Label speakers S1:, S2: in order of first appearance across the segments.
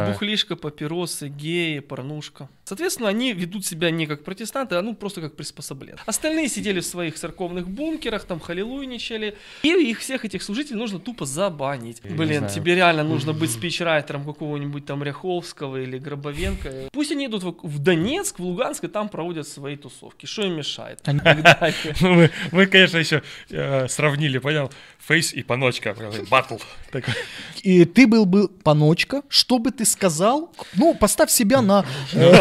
S1: Бухлишка, папиросы, геи, порнушка. Соответственно, они ведут себя не как протестанты, а ну просто как приспособленцы. Остальные сидели в своих церковных бункерах, там халилуйничали. И их всех этих служителей нужно тупо забанить.
S2: Я
S1: Блин, тебе реально нужно быть спичрайтером какого-нибудь там Ряховского или Гробовенко. Пусть они идут в- Донецк, в Луганск и там проводят свои тусовки. Что им мешает? Далее.
S2: Ну, мы, мы, конечно, еще э, сравнили, понял? Фейс и паночка. Батл.
S3: И ты был бы паночка, что бы ты сказал? Ну, поставь себя на... э,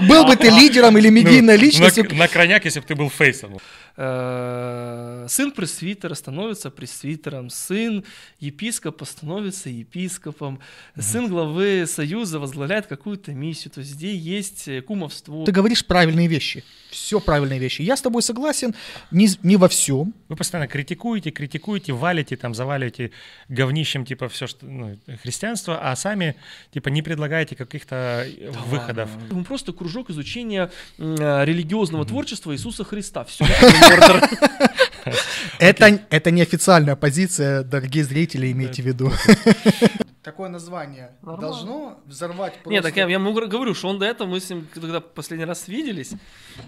S3: Был бы ты лидером или медийной
S2: Ну,
S3: личностью.
S2: На, на крайняк, если бы ты был фейсом.
S1: Э, Сын пресвитера становится пресвитером, сын епископа становится епископом, сын главы союза возглавляет какую-то миссию. То есть здесь есть э, кумовство.
S3: Ты говоришь правильные вещи. Все правильные вещи. Я с тобой согласен не, не во всем.
S2: Вы постоянно критикуете, критикуете, валите, там, заваливаете говнищем, типа, все, что, ну, христианство, а сами, типа, не предлагаете каких-то э, выходов.
S1: Мы просто кружок изучения э, религиозного творчества Иисуса Христа. Все.
S3: Это, это неофициальная позиция, дорогие зрители, имейте в виду. Такое название
S1: Нормально.
S3: должно взорвать просто...
S1: Нет, так я, я ему говорю- что он до этого, мы с ним, когда последний раз виделись,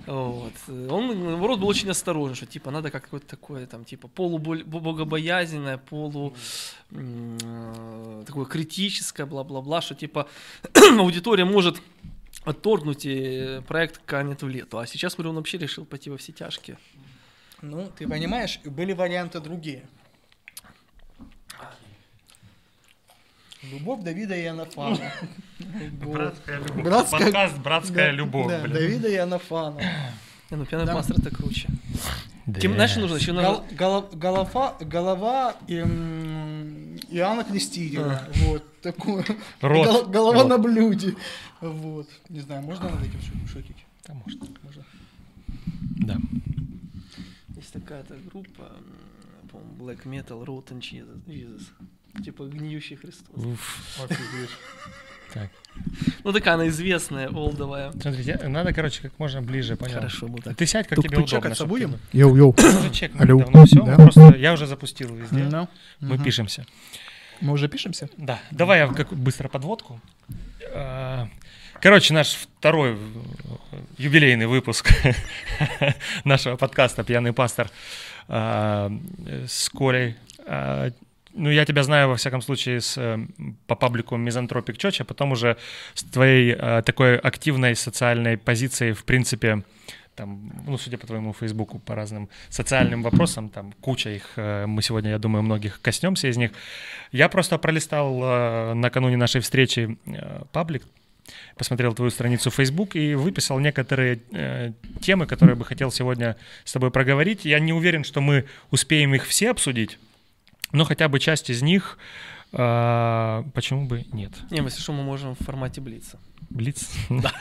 S1: вот, он, наоборот, был очень осторожен, что, типа, надо как какое-то такое, там, типа, полубогобоязненное, полу, такое критическое, бла-бла-бла, что, типа, аудитория может отторгнуть э, проект канет в лету. А сейчас, говорю, он вообще решил пойти во все тяжкие.
S3: Ну, ты понимаешь, были варианты другие. Любовь Давида и Анафана.
S2: Братская любовь.
S3: Братская-
S2: Подкаст «Братская
S3: Да,
S2: любовь»,
S3: да,
S2: блин.
S3: Давида и Анафана.
S1: Не, ну, пьяный
S3: Да.
S1: мастер это круче.
S2: Да.
S1: Кем, знаешь, нужно? Еще.
S3: Гол- голова, голова м, Иоанна Крестителя. Вот, такое.
S2: Рот.
S3: Гол- голова
S2: Рот.
S3: на блюде. Вот. Не знаю, можно над этим шу- шутить?
S2: Да.
S3: Можно.
S2: Да.
S1: Есть такая-то группа, по-моему, Black Metal Rotten Jesus. Jesus. Типа гниющий Христос.
S2: Уф. Так.
S1: Ну такая она известная, олдовая.
S2: Смотрите, надо, короче, как можно ближе, понял?
S1: Хорошо, мы так.
S2: Ты сядь, как
S3: Тук-
S2: тебе удобно.
S3: чекаться будем?
S2: Мы уже чекнули
S3: Алло.
S2: давно все.
S3: Да.
S2: Просто я уже запустил везде.
S3: Ну,
S2: Мы пишемся.
S3: Мы уже пишемся?
S2: Да, давай я как быстро подводку. Короче, наш второй э, юбилейный выпуск нашего подкаста «Пьяный пастор» э, с Колей. А, Ну, я тебя знаю, во всяком случае, с, э, по паблику Мизантропик Church, а потом уже с твоей э, такой активной социальной позицией, в принципе, там, ну, судя по твоему Фейсбуку, по разным социальным вопросам, там куча их, э, мы сегодня, я думаю, многих коснемся из них. Я просто пролистал э, накануне нашей встречи э, паблик, посмотрел твою страницу в Facebook и выписал некоторые э, темы, которые бы хотел сегодня с тобой проговорить. Я не уверен, что мы успеем их все обсудить, но хотя бы часть из них, э, почему бы нет?
S1: Не, если что, мы можем в формате блица.
S2: Блиц? Да.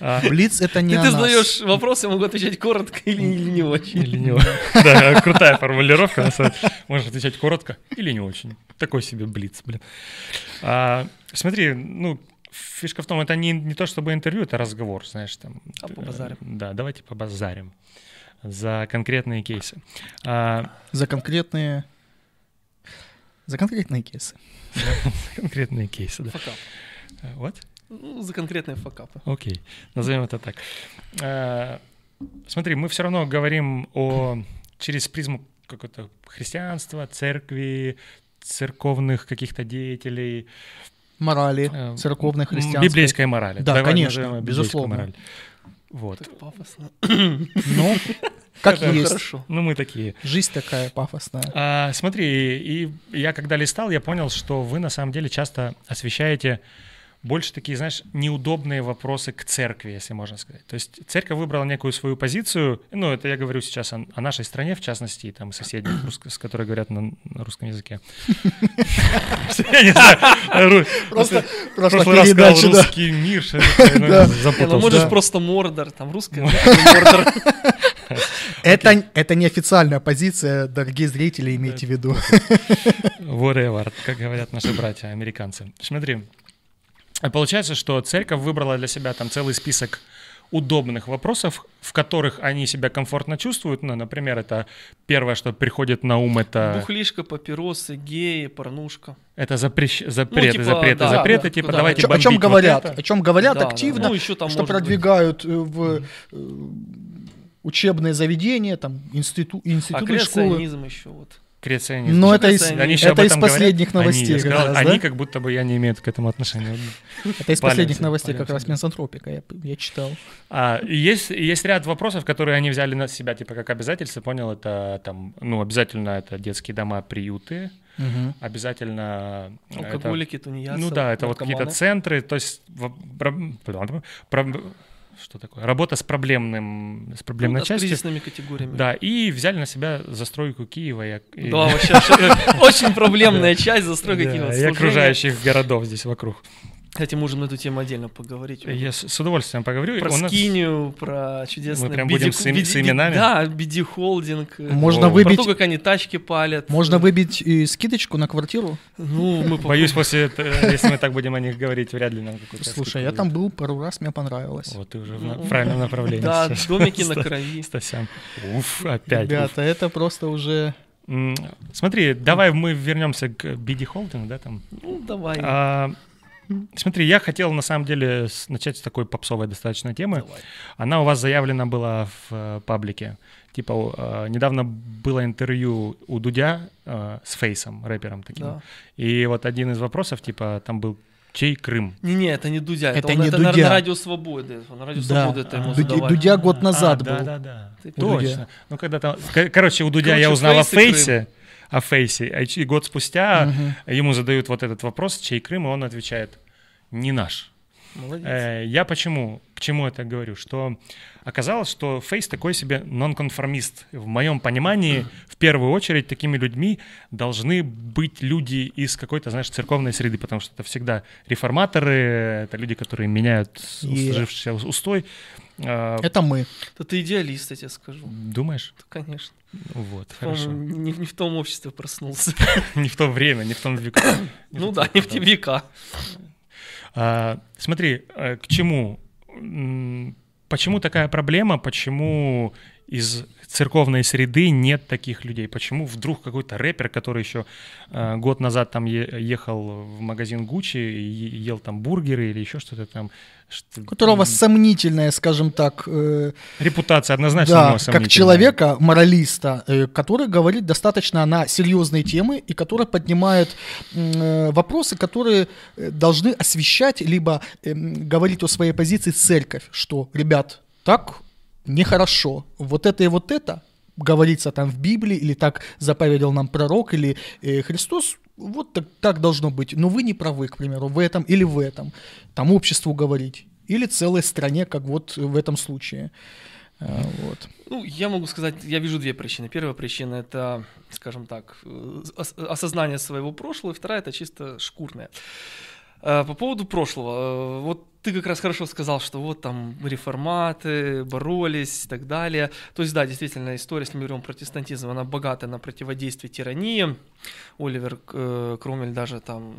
S2: А,
S3: Блиц это не
S1: Ты, задаешь вопрос, я могу отвечать коротко или, или не очень.
S2: Или не очень. Да, крутая формулировка. Можешь отвечать коротко или не очень. Такой себе блиц, блин. А, смотри, ну, фишка в том, это не, не то чтобы интервью, это разговор, знаешь, там.
S1: А побазарим.
S2: Э, Да, давайте побазарим за конкретные кейсы. А,
S3: За конкретные... За конкретные кейсы.
S2: конкретные кейсы, да.
S1: Факап.
S2: Вот?
S1: Ну, за конкретные факапы.
S2: Окей, назовем это так. А, Смотри, мы все равно говорим о через призму какого-то христианства, церкви, церковных каких-то деятелей,
S3: Морали,
S2: э,
S3: церковной, христианской.
S2: библейской морали.
S3: Да,
S2: Давай
S3: конечно, безусловно.
S2: моралью. Вот.
S1: Так пафосно.
S3: Ну, как
S1: Это
S3: есть.
S1: Хорошо.
S2: Ну, мы такие.
S3: Жизнь такая пафосная.
S2: А, смотри, и я когда листал, я понял, что вы на самом деле часто освещаете больше такие, знаешь, неудобные вопросы к церкви, если можно сказать. То есть церковь выбрала некую свою позицию, ну, это я говорю сейчас о, о нашей стране, в частности, и там соседних, с которой говорят на, на русском языке. Я не знаю, ру-
S3: Просто,
S2: прошлый раз сказал русский мир, это, ну,
S1: ну
S2: запутался.
S1: можешь просто Мордор, там русская, Мордор.
S3: Это, это неофициальная позиция, дорогие зрители, имейте в виду.
S2: Whatever, как говорят наши братья американцы. Смотри, получается, что церковь выбрала для себя там целый список удобных вопросов, в которых они себя комфортно чувствуют. Ну, например, это первое, что приходит на ум, это...
S1: Бухлишка, папиросы, геи, порнушка.
S2: Это запрещ... запреты,
S1: типа,
S2: запреты,
S1: да,
S2: запреты,
S1: да,
S2: типа
S1: да.
S2: давайте
S3: Чё- о чем
S2: бомбить вот
S3: говорят?
S2: это.
S3: О чем говорят
S1: Да, да.
S3: активно,
S1: Ну, еще там
S3: что
S1: может быть-
S3: продвигают э, в э, учебные заведения, там институ,
S1: А
S3: институты, школы.
S1: креационизм еще вот.
S2: Креационизм.
S3: Но это из?
S2: Они
S3: это из
S2: этом говорят?
S3: последних новостей.
S2: Они, сказал,
S3: раз,
S2: они
S3: да?
S2: как будто бы я не имеют к этому отношения.
S3: Это из последних новостей как раз
S2: да.
S3: мизантропика, я, я читал.
S2: А, есть, ряд вопросов, которые они взяли на себя, типа, как обязательство, понял, это там, ну, обязательно это детские дома, приюты, обязательно... это-
S1: Алкоголики, тунеядцы,
S2: ну да, это вот какие-то
S1: наркоманы.
S2: центры, то есть про- что такое? Работа с проблемным, с проблемной
S1: Ну, да, с
S2: частью.
S1: кризисными категориями.
S2: Да, и взяли на себя застройку Киева и, и-
S1: Да, вообще очень проблемная часть застройки
S2: да,
S1: Киева.
S2: и окружающих городов здесь вокруг.
S1: Кстати, можем на эту тему отдельно поговорить.
S2: Я с, с удовольствием поговорю.
S1: Про
S2: нас-
S1: скинию, про чудесный
S2: Мы прям
S1: BD
S2: будем с им-
S1: BD
S2: с именами?
S1: Да, BD холдинг. э,
S3: Можно
S2: О.
S1: Про
S3: выбить,
S1: то, как они тачки палят.
S3: можно выбить и скидочку на квартиру.
S1: Ну, мы
S2: Боюсь, после этого, если мы так будем о них говорить, вряд ли нам какой-то...
S3: Слушай, я там был пару раз, мне понравилось.
S2: Вот ты уже в правильном направлении.
S1: Да, домики на крови.
S2: Стасян. Уф, опять.
S3: Ребята, это просто уже...
S2: Смотри, давай мы вернемся к Holding, да, там.
S1: Ну, давай.
S2: А, Смотри, я хотел на самом деле начать с такой попсовой достаточно темы.
S1: давай.
S2: Она у вас заявлена была в э, паблике. Типа, э, недавно было интервью у Дудя э, с Фейсом, рэпером таким.
S1: Да.
S2: И вот один из вопросов, типа, там был «Чей Крым?»
S1: Не-не, это не Дудя. Это,
S3: Это
S1: он-
S3: не
S1: это на-
S3: Дудя.
S1: На, радио Свободы. На радио
S3: Да.
S1: Свободы это ему
S3: Дуди-
S1: задавали.
S3: Дудя год назад
S2: А,
S3: был.
S2: Да, да, да.
S1: Ты
S3: У Дудя.
S2: Точно. Ну, когда там... Короче, у Дудя
S1: Короче,
S2: я узнал о Фейсе, о Фейсе, а и год спустя
S3: Мгм.
S2: ему задают вот этот вопрос, чей Крым, и он отвечает, не наш.
S1: Молодец.
S2: Э, Я почему, к чему это говорю? Что оказалось, что Фейс такой себе нонконформист. В моем понимании, в первую очередь, такими людьми должны быть люди из какой-то, знаешь, церковной среды, потому что это всегда реформаторы, это люди, которые меняют сложившийся устой. Э,
S3: Это мы.
S1: Да ты идеалист, я тебе скажу.
S2: Думаешь?
S1: Да, конечно.
S2: Вот, хорошо.
S1: Не, не в том обществе проснулся.
S2: Не в то время, не в том веку.
S1: Ну да, не в те века.
S2: А, смотри, э, к чему? Почему такая проблема? Почему из церковной среды нет таких людей? Почему вдруг какой-то рэпер, который еще э, год назад там ехал в магазин Гуччи и ел там бургеры или еще что-то там?
S3: У которого сомнительная, скажем так, э,
S2: Репутация однозначно
S3: да, как человека, моралиста, э, который говорит достаточно на серьезные темы и который поднимает э, вопросы, которые э, должны освещать, либо эм, говорить о своей позиции церковь, что, ребят, так нехорошо, вот это и вот это говорится там в Библии, или так заповедал нам пророк, или э, Христос, вот так, так должно быть, но вы не правы, к примеру, в этом или в этом, там обществу говорить, или целой стране, как вот в этом случае. А, Вот.
S1: Ну, я могу сказать, я вижу две причины. Первая причина это, скажем так, э, ос- осознание своего прошлого, и вторая это чисто шкурная. Э, По поводу прошлого, э, вот ты как раз хорошо сказал, что вот там реформаты боролись и так далее. То есть, да, действительно, история, если мы говорим про протестантизм, она богата на противодействие тирании. Оливер э, Кромвель даже там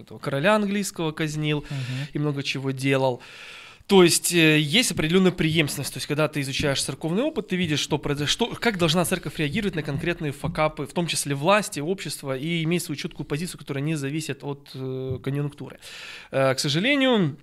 S1: этого короля английского казнил и много чего делал. То есть э, есть определенная преемственность. То есть когда ты изучаешь церковный опыт, ты видишь, что произошло, как должна церковь реагировать на конкретные факапы, в том числе власти, общества, и иметь свою четкую позицию, которая не зависит от э, конъюнктуры. Э, к сожалению,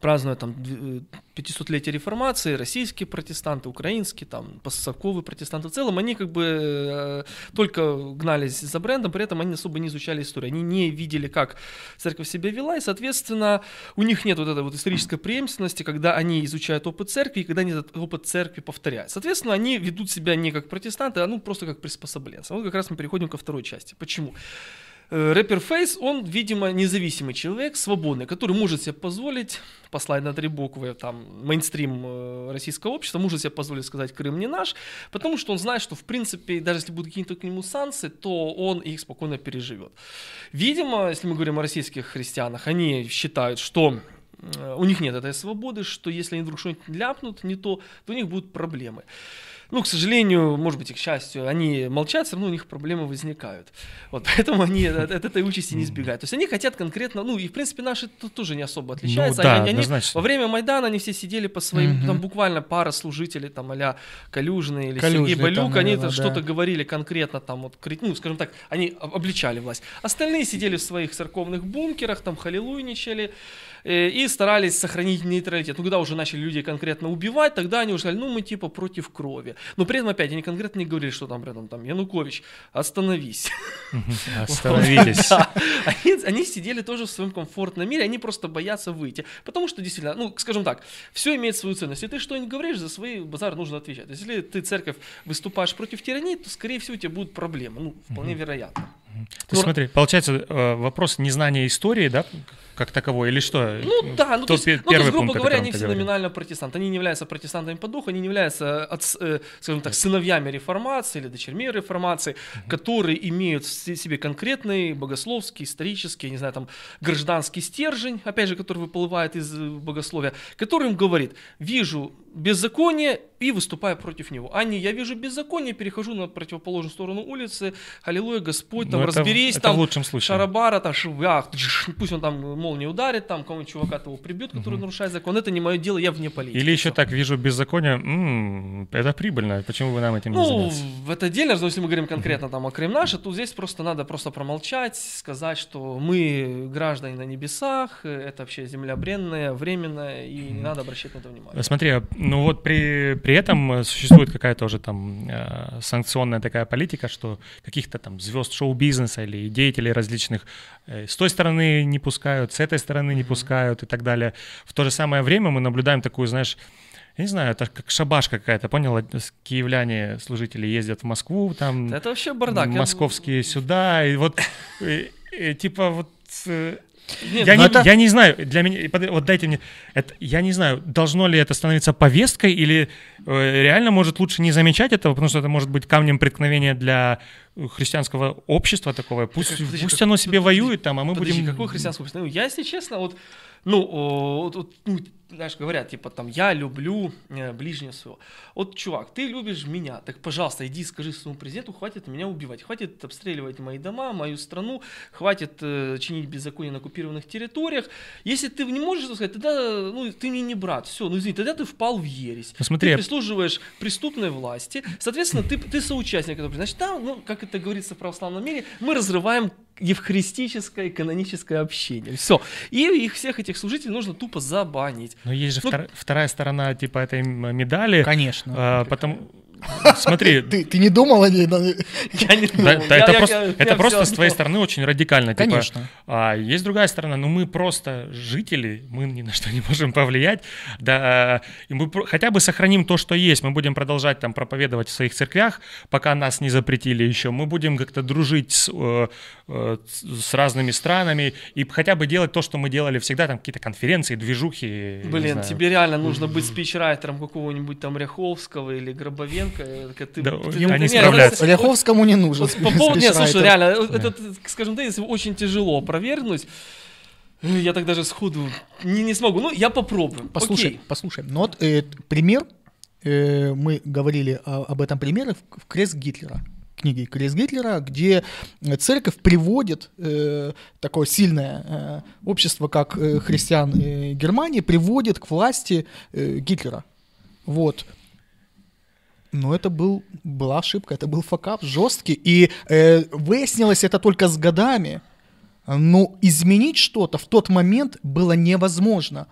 S1: празднуя там дв- э, 500-летие реформации, российские протестанты, украинские, там, постсовковые протестанты в целом, они как бы э, только гнались за брендом, при этом они особо не изучали историю, они не видели, как церковь себя вела, и, соответственно, у них нет вот этой вот исторической преемственности, когда они изучают опыт церкви, и когда они этот опыт церкви повторяют. Соответственно, они ведут себя не как протестанты, а ну просто как приспособленцы. Вот как раз мы переходим ко второй части. Почему? Э, Рэпер Фейс, он, видимо, независимый человек, свободный, который может себе позволить, послать на три буквы, там, мейнстрим э, российского общества, может себе позволить сказать «Крым не наш», потому что он знает, что, в принципе, даже если будут какие-то к нему санкции, то он их спокойно переживет. Видимо, если мы говорим о российских христианах, они считают, что э, у них нет этой свободы, что если они вдруг что-нибудь ляпнут не то, то у них будут проблемы. Ну, к сожалению, может быть, и к счастью, они молчат, все равно у них проблемы возникают. Вот поэтому они от, от этой участи не избегают. То есть они хотят конкретно, ну, и в принципе наши тут тоже не особо отличаются.
S2: да,
S1: они, они во время Майдана они все сидели по своим,
S3: Мгм.
S1: там буквально пара служителей, там, а-ля Калюжный или
S3: Калюжный
S1: Сергей
S3: там,
S1: Балюк, они
S3: наверное,
S1: что-то
S3: да.
S1: говорили конкретно, там, вот, ну, скажем так, они об- обличали власть. Остальные сидели в своих церковных бункерах, там, халилуйничали, и старались сохранить нейтралитет. Ну, когда уже начали люди конкретно убивать, тогда они уже сказали, ну, мы типа против крови. Но при этом опять они конкретно не говорили, что там рядом, там, Янукович, остановись.
S2: Остановитесь.
S1: Да. Они, сидели тоже в своем комфортном мире, они просто боятся выйти. Потому что действительно, ну, скажем так, все имеет свою ценность. Если ты что-нибудь говоришь, за свои базар нужно отвечать. Если ты, церковь, выступаешь против тирании, то, скорее всего, у тебя будут проблемы. Ну, вполне вероятно.
S2: То есть, смотри, получается, э, вопрос незнания истории, да, как таковой, или что?
S1: Ну да, ну то,
S2: Тот
S1: есть,
S2: пе-
S1: ну, то есть,
S2: первый
S1: грубо
S2: пункт,
S1: говоря, они все номинально протестанты. Они не являются протестантами по духу, они не являются, от, э, скажем так, сыновьями реформации или дочерьми реформации, которые имеют в се- себе конкретный богословский, исторический, не знаю, там, гражданский стержень, опять же, который выплывает из э, богословия, который им говорит, вижу беззаконие и выступаю против него. А не, я вижу беззаконие, перехожу на противоположную сторону улицы, аллилуйя, Господь, там,
S2: Ну, это-
S1: разберись,
S2: это
S1: там,
S2: в лучшем случае.
S1: шарабара, там, швях, пусть он там молнией ударит, там, кого-нибудь чувака того прибьет, который нарушает закон, это не мое дело, я вне политики.
S2: Или еще так, вижу беззаконие, м, это прибыльно, почему вы нам этим не
S1: Ну,
S2: заняться?
S1: это отдельно, но если мы говорим конкретно там о Крым наше, то здесь просто надо просто промолчать, сказать, что мы граждане на небесах, это вообще земля бренная, временная, и не надо обращать на это внимание.
S2: Смотри, а, ну вот при, при этом э, существует какая-то уже там э, санкционная такая политика, что каких-то там звезд шоу-бизнеса или деятелей различных э, с той стороны не пускают, с этой стороны не пускают и так далее. В то же самое время мы наблюдаем такую, знаешь, я не знаю, это как шабаш какая-то, понял? Киевляне, служители ездят в Москву, там
S1: Это вообще бардак. Я-
S2: московские сюда, и вот э, э, типа вот э,
S1: Нет,
S2: я,
S3: ну
S2: не,
S3: это-
S2: я не знаю, для меня, вот дайте мне, это, я не знаю, должно ли это становиться повесткой или э, реально может лучше не замечать этого, потому что это может быть камнем преткновения для христианского общества такого. Пусть,
S1: подожди,
S2: пусть
S1: как-
S2: оно себе
S1: подожди,
S2: воюет там, а мы
S1: Подожди,
S2: будем...
S1: какое христианское общество? Ну, я, если честно, вот, ну, вот, ну, знаешь, говорят, типа, там, я люблю э, ближнего своего. Вот, чувак, ты любишь меня, так, пожалуйста, иди скажи своему президенту, хватит меня убивать, хватит обстреливать мои дома, мою страну, хватит э, чинить беззаконие на оккупированных территориях. Если ты не можешь это сказать, тогда, ну, ты мне не брат, все, ну, извини, тогда ты впал в ересь.
S2: Ну, смотри,
S1: ты прислуживаешь преступной власти, соответственно, ты, ты соучастник этого. Значит, да, ну, как это говорится в православном мире, мы разрываем евхаристическое каноническое общение. Все. И их всех этих служителей нужно тупо забанить.
S2: Но есть же
S1: Ну-
S2: втор- вторая сторона типа этой медали.
S3: Конечно.
S2: А, потому... Смотри,
S3: Ты, ты не думал о ней?
S1: Я не думал.
S2: да,
S1: Я-
S2: это
S1: я-
S2: просто,
S1: я-
S2: это
S1: я
S2: просто с твоей стороны очень радикально. типа,
S3: Конечно.
S2: а есть другая сторона, ну мы просто жители, мы ни на что не можем повлиять, да, и мы хотя бы сохраним то, что есть, мы будем продолжать там проповедовать в своих церквях, пока нас не запретили еще, мы будем как-то дружить с, э, э, с разными странами и хотя бы делать то, что мы делали всегда, там какие-то конференции, движухи.
S1: Блин, тебе реально нужно быть спичрайтером какого-нибудь там Ряховского или Гробовенко. Э, как ты-
S2: Да,
S1: ты-
S2: они
S1: не,
S2: справляются.
S3: Ряховскому не нужен.
S1: По поводу, нет, слушай, реально, вот этот, скажем так, если очень тяжело опровергнуть, э, я так даже сходу не, не смогу. Ну, я попробую.
S3: Послушай,
S1: Окей.
S3: послушай. Ну вот э, пример, э, мы говорили о- об этом примере в, в Крест Гитлера книге Крест Гитлера, где э, церковь приводит э, такое сильное э, общество, как э, христиан э, Германии, приводит к власти э, Гитлера. Вот. Но это был, была ошибка, это был факап жесткий. И э, выяснилось это только с годами. Но изменить что-то в тот момент было невозможно.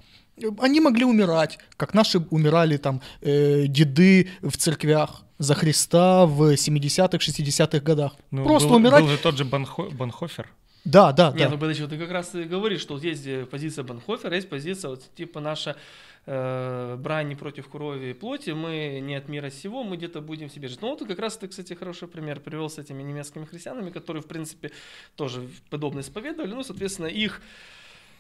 S3: Они могли умирать, как наши умирали там э, деды в церквях за Христа в 70-х, 60-х годах.
S2: Ну,
S3: Просто
S2: был,
S3: умирать.
S2: был же тот же Банхо- Банхофер.
S3: Да, да,
S1: Не,
S3: да.
S1: ну подожди, вот ты как раз и говоришь, что вот есть э, позиция Банхофера, есть позиция вот типа наша э, брань не против крови и плоти, мы не от мира сего, мы где-то будем себе жить. Ну вот как раз ты, кстати, хороший пример привел с этими немецкими христианами, которые, в принципе, тоже подобно исповедовали, ну, соответственно, их...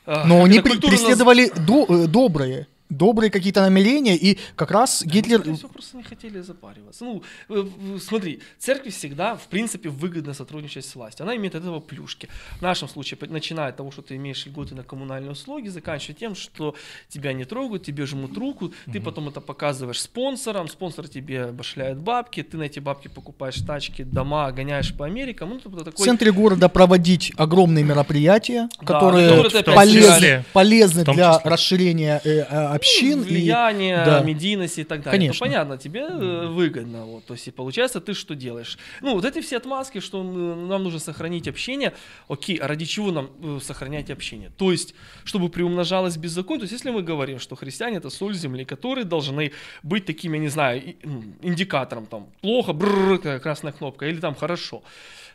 S1: э,
S3: Но они преследовали до- э, доброе. Добрые какие-то намерения, и как раз Гитлер...
S1: Скорее всего, просто не хотели запариваться. Ну, э, смотри, церкви всегда, в принципе, выгодно сотрудничать с властью. Она имеет от этого плюшки. В нашем случае, начиная от того, что ты имеешь льготы на коммунальные услуги, заканчивая тем, что тебя не трогают, тебе жмут руку, ты потом это показываешь спонсорам, спонсор тебе башляет бабки, ты на эти бабки покупаешь тачки, дома, гоняешь по Америкам. Ну,
S3: В
S1: такой...
S3: центре города проводить огромные мероприятия,
S1: Да,
S3: которые
S2: числе-
S3: полезны
S2: в том
S3: для
S2: числе.
S3: расширения э, общин. и-
S1: влияние,
S3: да.
S1: медийности и так далее.
S3: Конечно.
S1: То понятно, тебе э, выгодно. Вот. То есть, и получается, ты что делаешь? Ну, вот эти все отмазки, что нам нужно сохранить общение. Окей, а ради чего нам э, сохранять общение? То есть, чтобы приумножалось беззаконие. То есть, если мы говорим, что христиане это соль земли, которые должны быть таким, я не знаю, и- индикатором там плохо, бррр, красная кнопка, или там хорошо.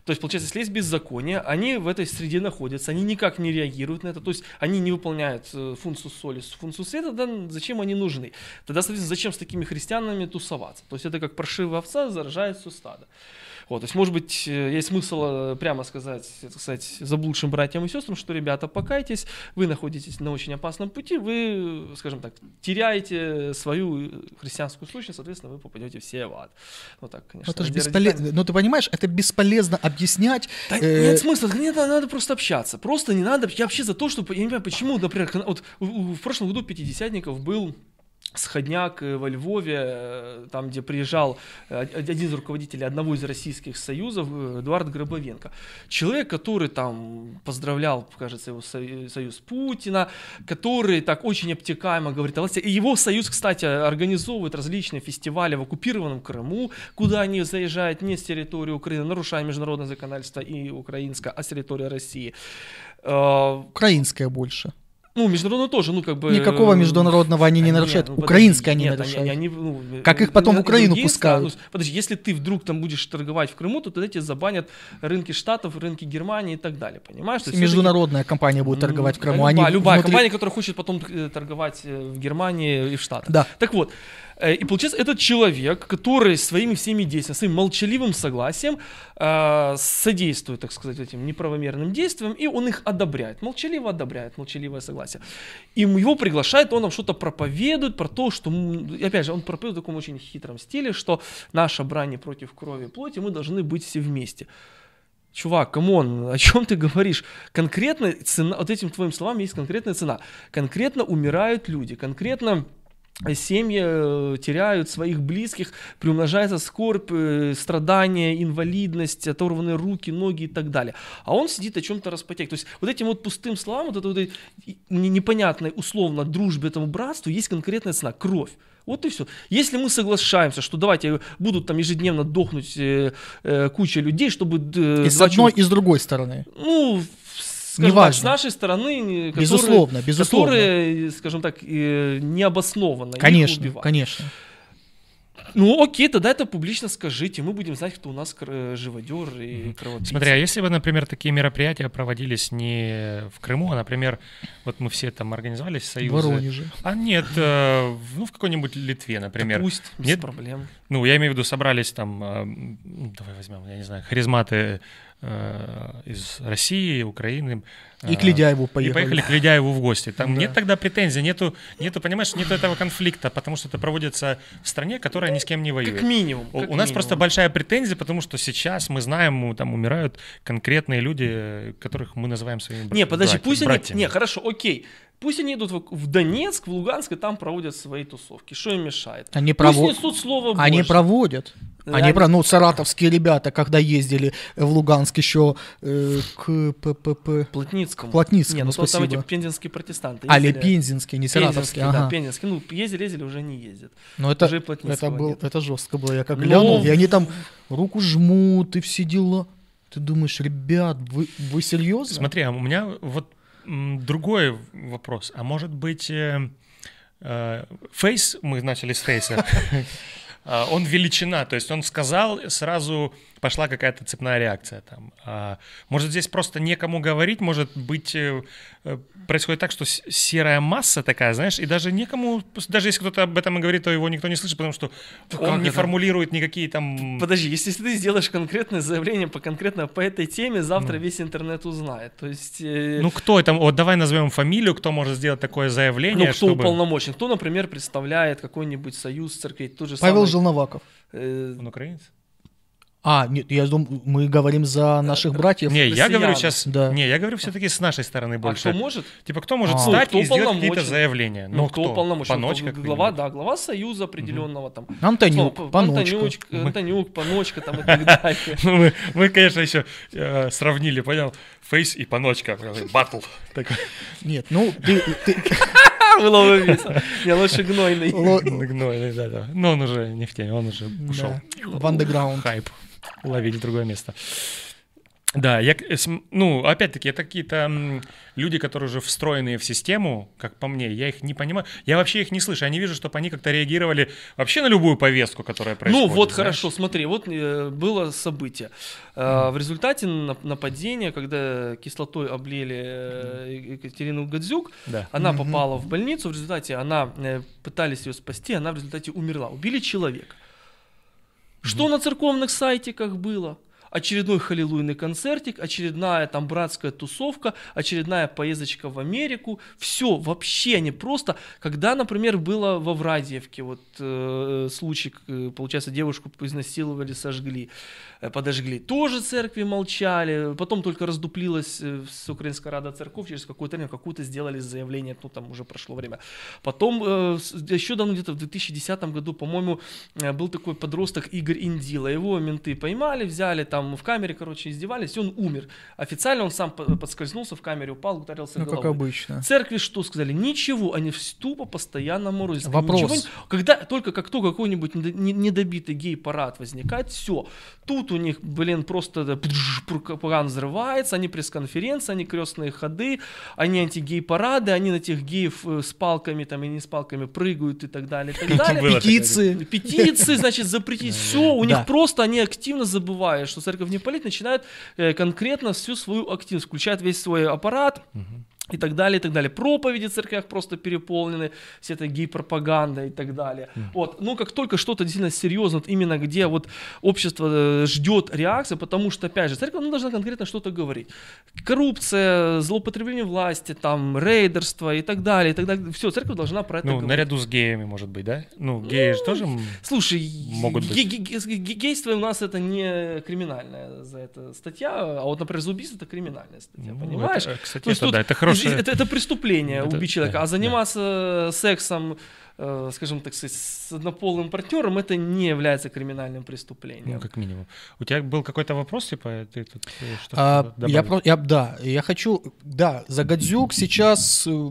S1: То есть, получается, если есть беззаконие, они в этой среде находятся, они никак не реагируют на это, то есть они не выполняют э, функцию соли, функцию света, да зачем они нужны? Тогда, соответственно, зачем с такими христианами тусоваться? То есть это как паршивая овца заражает все стадо. Вот, то есть, может быть, э, есть смысл э, прямо сказать, так сказать, заблудшим братьям и сестрам, что, ребята, покайтесь, вы находитесь на очень опасном пути, вы, скажем так, теряете свою э, христианскую сущность, соответственно, вы попадете все в ад. Вот так, конечно.
S3: Это же бесполезно.
S1: радикальности.
S3: Ну, ты понимаешь, это бесполезно объяснять.
S1: Да
S3: э,
S1: нет смысла, нет, надо, просто общаться. Просто не надо. Я вообще за то, что я не понимаю, почему, например, вот в прошлом году пятидесятников был сходняк э, во Львове, э, там, где приезжал э, од- один из руководителей одного из российских союзов, Эдуард Гробовенко. Человек, который там поздравлял, кажется, его со- союз Путина, который так очень обтекаемо говорит о власти. И его союз, кстати, организовывает различные фестивали в оккупированном Крыму, куда они заезжают не с территории Украины, нарушая международное законодательство и украинское, а с территории России.
S3: Украинская больше.
S1: Ну, международное тоже, ну, как бы...
S3: Никакого
S1: э,
S3: международного они не нарушают.
S1: ну, подожди,
S3: Украинское они
S1: нет,
S3: нарушают.
S1: они- ну,
S3: Как
S1: э,
S3: их потом в
S1: э,
S3: Украину пускают.
S1: страны- ну, подожди, если ты вдруг там будешь торговать в Крыму, то тогда тебе забанят рынки Штатов, рынки Германии и так далее, понимаешь? Есть
S3: Международная компания будет торговать в
S1: Ну,
S3: Крыму.
S1: Любая,
S3: они
S1: любая
S3: внутри-
S1: компания, которая хочет потом э, торговать э, в Германии и в Штатах.
S3: Да.
S1: Так вот, э, и получается, этот человек, который своими всеми действиями, своим молчаливым согласием э, содействует, так сказать, этим неправомерным действиям, и он их одобряет, молчаливо одобряет, молчаливое согласие. И его приглашает, он нам что-то проповедует про то, что, опять же, он проповедует в таком очень хитром стиле, что наша брань против крови и плоти, мы должны быть все вместе. Чувак, come on, о чем ты говоришь? Конкретно цена, вот этим твоим словам есть конкретная цена. Конкретно умирают люди, конкретно э, семьи э, теряют своих близких, приумножается скорбь, э, страдания, инвалидность, оторванные руки, ноги и так далее. А он сидит о чем-то распотек. То есть вот этим вот пустым словам, вот этой вот этой не- непонятной условно дружбе этому братству есть конкретная цена – кровь. Вот и все. Если мы соглашаемся, что давайте будут там ежедневно дохнуть э, э, куча людей, чтобы... э,
S3: И с одной, и с другой стороны.
S1: ну, скажем
S3: Неважно.
S1: так, с нашей стороны, э, которые,
S3: Безусловно, безусловно.
S1: которые, скажем так, э, необоснованно их
S3: Конечно,
S1: убивают.
S3: конечно.
S1: Ну, окей, тогда это публично скажите, мы будем знать, кто у нас кр- живодер и кровопийца.
S2: Смотри, а если бы, например, такие мероприятия проводились не в Крыму, а, например, вот мы все там организовались,
S3: В
S2: союзы.
S3: Воронеже.
S2: А нет, э, в- ну в какой-нибудь Литве,
S1: Да
S2: например.
S1: пусть, без
S2: Нет?
S1: проблем.
S2: Ну, я имею в виду, собрались там, э, давай возьмем, я не знаю, харизматы э, из России, Украины.
S3: И
S2: э,
S3: к Ледяеву
S2: И
S3: поехали.
S2: поехали к Ледяеву в гости. Там
S3: Да.
S2: нет тогда претензий, нету, нету, понимаешь, нету этого конфликта, потому что это проводится в стране, которая ни с кем не воюет.
S1: Как минимум.
S2: У,
S1: как
S2: у нас просто
S1: минимум.
S2: большая претензия, потому что сейчас мы знаем, у- там умирают конкретные люди, э, которых мы называем своими бра-
S1: Не, подожди,
S2: братья-
S1: пусть они...
S2: братьями.
S1: Не, хорошо, окей. Пусть они идут в, в Донецк, в Луганск, и там проводят свои тусовки. Что им мешает?
S3: Они,
S1: Пусть
S3: прово-
S1: несут слово
S3: Они
S1: Божье.
S3: проводят.
S1: Да,
S3: Они про, ну, саратовские ребята, когда ездили в Луганск еще э, к ППП.
S1: Плотницкому.
S3: Плотницкому,
S1: Не, ну то там эти
S3: спасибо.
S1: пензенские протестанты.
S3: Али
S1: ездили.
S3: Пензенские, не саратовские.
S1: Пензенские,
S3: ага.
S1: да, пензенские. Ну, ездили, ездили, уже не ездят.
S3: Но это,
S1: Уже
S3: это, был,
S1: нет.
S3: это жестко было. Я как
S1: Ну,
S3: глянул, и они там руку жмут, и все дела. Ты думаешь, ребят, вы, вы серьезно?
S2: Смотри, а у меня вот другой вопрос. А может быть, э, э, фейс, мы начали с фейса, а, он величина, то есть он сказал, сразу пошла какая-то цепная реакция там. А, может, здесь просто некому говорить, может быть, э, э, происходит так, что серая масса такая, знаешь, и даже некому, даже если кто-то об этом и говорит, то его никто не слышит, потому что
S1: как
S2: он не
S1: это?
S2: формулирует никакие там...
S1: Подожди, если ты сделаешь конкретное заявление по конкретно по этой теме, завтра весь интернет узнает. То есть, э,
S2: Ну, кто это? Вот давай назовем фамилию, кто может сделать такое заявление,
S1: ну, кто
S2: чтобы...
S1: уполномочен? Кто, например, представляет какой-нибудь союз церквей? Тот же
S3: Павел
S1: самый,
S3: Желноваков.
S1: э,
S2: Он украинец?
S3: А, нет, я думаю, мы говорим за наших братьев.
S2: Не, я говорю сейчас...
S3: Да.
S2: Не, я говорю все-таки с нашей стороны
S1: а
S2: больше.
S1: кто может?
S2: Типа, кто может
S3: А.
S2: встать
S1: Ну,
S2: и
S1: кто
S2: сделать какие-то заявления?
S1: Ну, кто,
S2: кто?
S1: уполномочен?
S2: Паночка
S1: Кто- глава, да, глава союза определенного там.
S3: Антонюк,
S1: Ну,
S3: Паночка.
S1: Антонюк, Антонюк, Паночка там и так далее.
S2: Ну, мы, мы, конечно, еще э, сравнили, понял? Фейс и паночка. Батл.
S3: Нет, ну, ты, ты-
S1: Было бы весело. Не, лучше гнойный.
S2: Гнойный, да, да. Но он уже не в теме, он уже ушел.
S3: в андеграунд.
S2: Хайп. Уловили другое место. Да, я, ну, опять-таки, это какие-то люди, которые уже встроенные в систему, как по мне, я их не понимаю, я вообще их не слышу, я не вижу, чтобы они как-то реагировали вообще на любую повестку, которая происходит.
S1: Ну вот
S2: знаешь.
S1: хорошо, смотри, вот э, было событие. Э, В результате нап- нападения, когда кислотой облили э, Екатерину Гадзюк,
S2: Да.
S1: она попала в больницу, в результате она пытались ее спасти, она в результате умерла. Убили человека. Что на церковных сайтиках было? Очередной халилуйный концертик, очередная там братская тусовка, очередная поездочка в Америку. Все, вообще не просто. Когда, например, было во Врадиевке, вот э, случай, э, получается, девушку изнасиловали, сожгли, э, подожгли. Тоже церкви молчали, потом только раздуплилась э, с Украинская Рада Церков, через какое-то время какую-то сделали заявление, ну там уже прошло время. Потом, э, еще давно, где-то в 2010 году, по-моему, был такой подросток Игорь Индила. Его менты поймали, взяли там в камере, короче, издевались, и он умер. Официально он сам по- подскользнулся в камере, упал, ударился
S3: Ну, как
S1: головой.
S3: обычно.
S1: Церкви что сказали? Ничего, они в- тупо постоянно морозят.
S3: Вопрос.
S1: Ничего когда, только как только какой-нибудь недо- не- недобитый гей-парад возникает, все. Тут у них, блин, просто пропаганда взрывается, они пресс-конференции, они крестные ходы, они антигей-парады, они на тех геев э, с палками там и не с палками прыгают и так далее, и так далее.
S3: Петиции.
S1: Петиции, значит, запретить все. У них просто они активно забывают, что церковь не палит, начинают э, конкретно всю свою активность, включают весь свой аппарат. И так далее, и так далее. Проповеди в церквях просто переполнены, все это гей-пропаганда и так далее. Вот. Но как только что-то действительно серьезно, вот именно где вот общество э, ждет реакции, потому что, опять же, церковь ну, должна конкретно что-то говорить. Коррупция, злоупотребление власти, там, рейдерство и так далее, и так далее. Все, церковь должна про это
S2: Ну,
S1: говорить.
S2: наряду с геями, может быть, да? Ну, геи же тоже...
S1: Слушай,
S2: Могут быть.
S1: ге- гейство у нас это не криминальная за это статья, а вот, например, за убийство это криминальная статья,
S2: ну,
S1: понимаешь?
S2: это, кстати,
S1: То
S2: это, да, это хорошее...
S1: Это, это преступление
S2: Это-
S1: убить человека,
S2: да,
S1: а заниматься сексом, э, скажем так сказать, с однополым партнером, это не является криминальным преступлением.
S2: Ну, как минимум. У тебя был какой-то вопрос, типа, ты тут э, что-то
S3: А, я, я- да, я хочу, да, за Гадзюк сейчас э,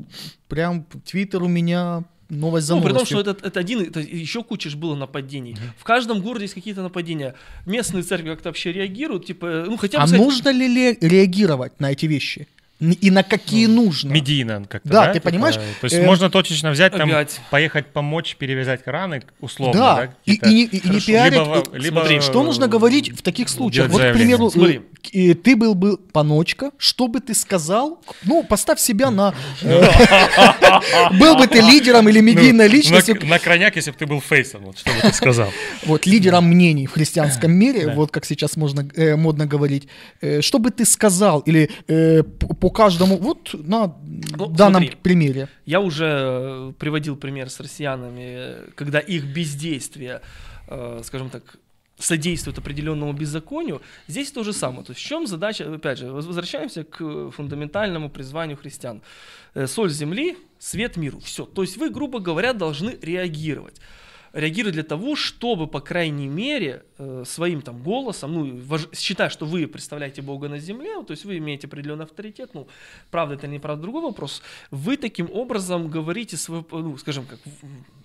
S3: прям Твиттер у меня новость за
S1: Ну, при том, что это, это один, это еще куча ж было нападений. В каждом городе есть какие-то нападения. Местные церкви как-то вообще реагируют, типа, ну хотя бы
S3: А
S1: сказать,
S3: нужно ли реагировать на эти вещи? И на какие нужно?
S2: Медийно как-то,
S3: Да,
S2: да?
S3: ты понимаешь,
S2: То есть
S3: э,
S2: можно точечно взять там,
S1: опять.
S2: поехать помочь перевязать раны, условно, да?
S3: Да, и, и не, и не пиарить.
S2: Либо, либо,
S1: смотри,
S3: Что нужно говорить в таких случаях? Вот, к примеру,
S1: Смотри.
S3: э, э, ты был бы паночка, что бы ты сказал? Ну, поставь себя на... э, Был бы ты лидером или медийной
S2: Ну,
S3: личностью,
S2: На, крайняк, если бы ты был фейсом, вот что бы ты сказал.
S3: вот лидером мнений в христианском мире, вот как сейчас можно модно говорить, что бы ты сказал или э, п- по каждому, вот на
S1: Ну,
S3: данном
S1: смотри.
S3: примере.
S1: Я уже э, приводил пример с россиянами, э, когда их бездействие, э, скажем так, содействует определенному беззаконию. Здесь то же самое. То есть в чем задача, опять же, воз- возвращаемся к фундаментальному призванию христиан. Соль земли, свет миру. Все. То есть вы, грубо говоря, должны реагировать. Реагировать для того, чтобы, по крайней мере, э, своим там голосом, ну, считая, что вы представляете Бога на земле, то есть вы имеете определенный авторитет, ну, правда это или неправда, другой вопрос, вы таким образом говорите свое, ну, скажем, как,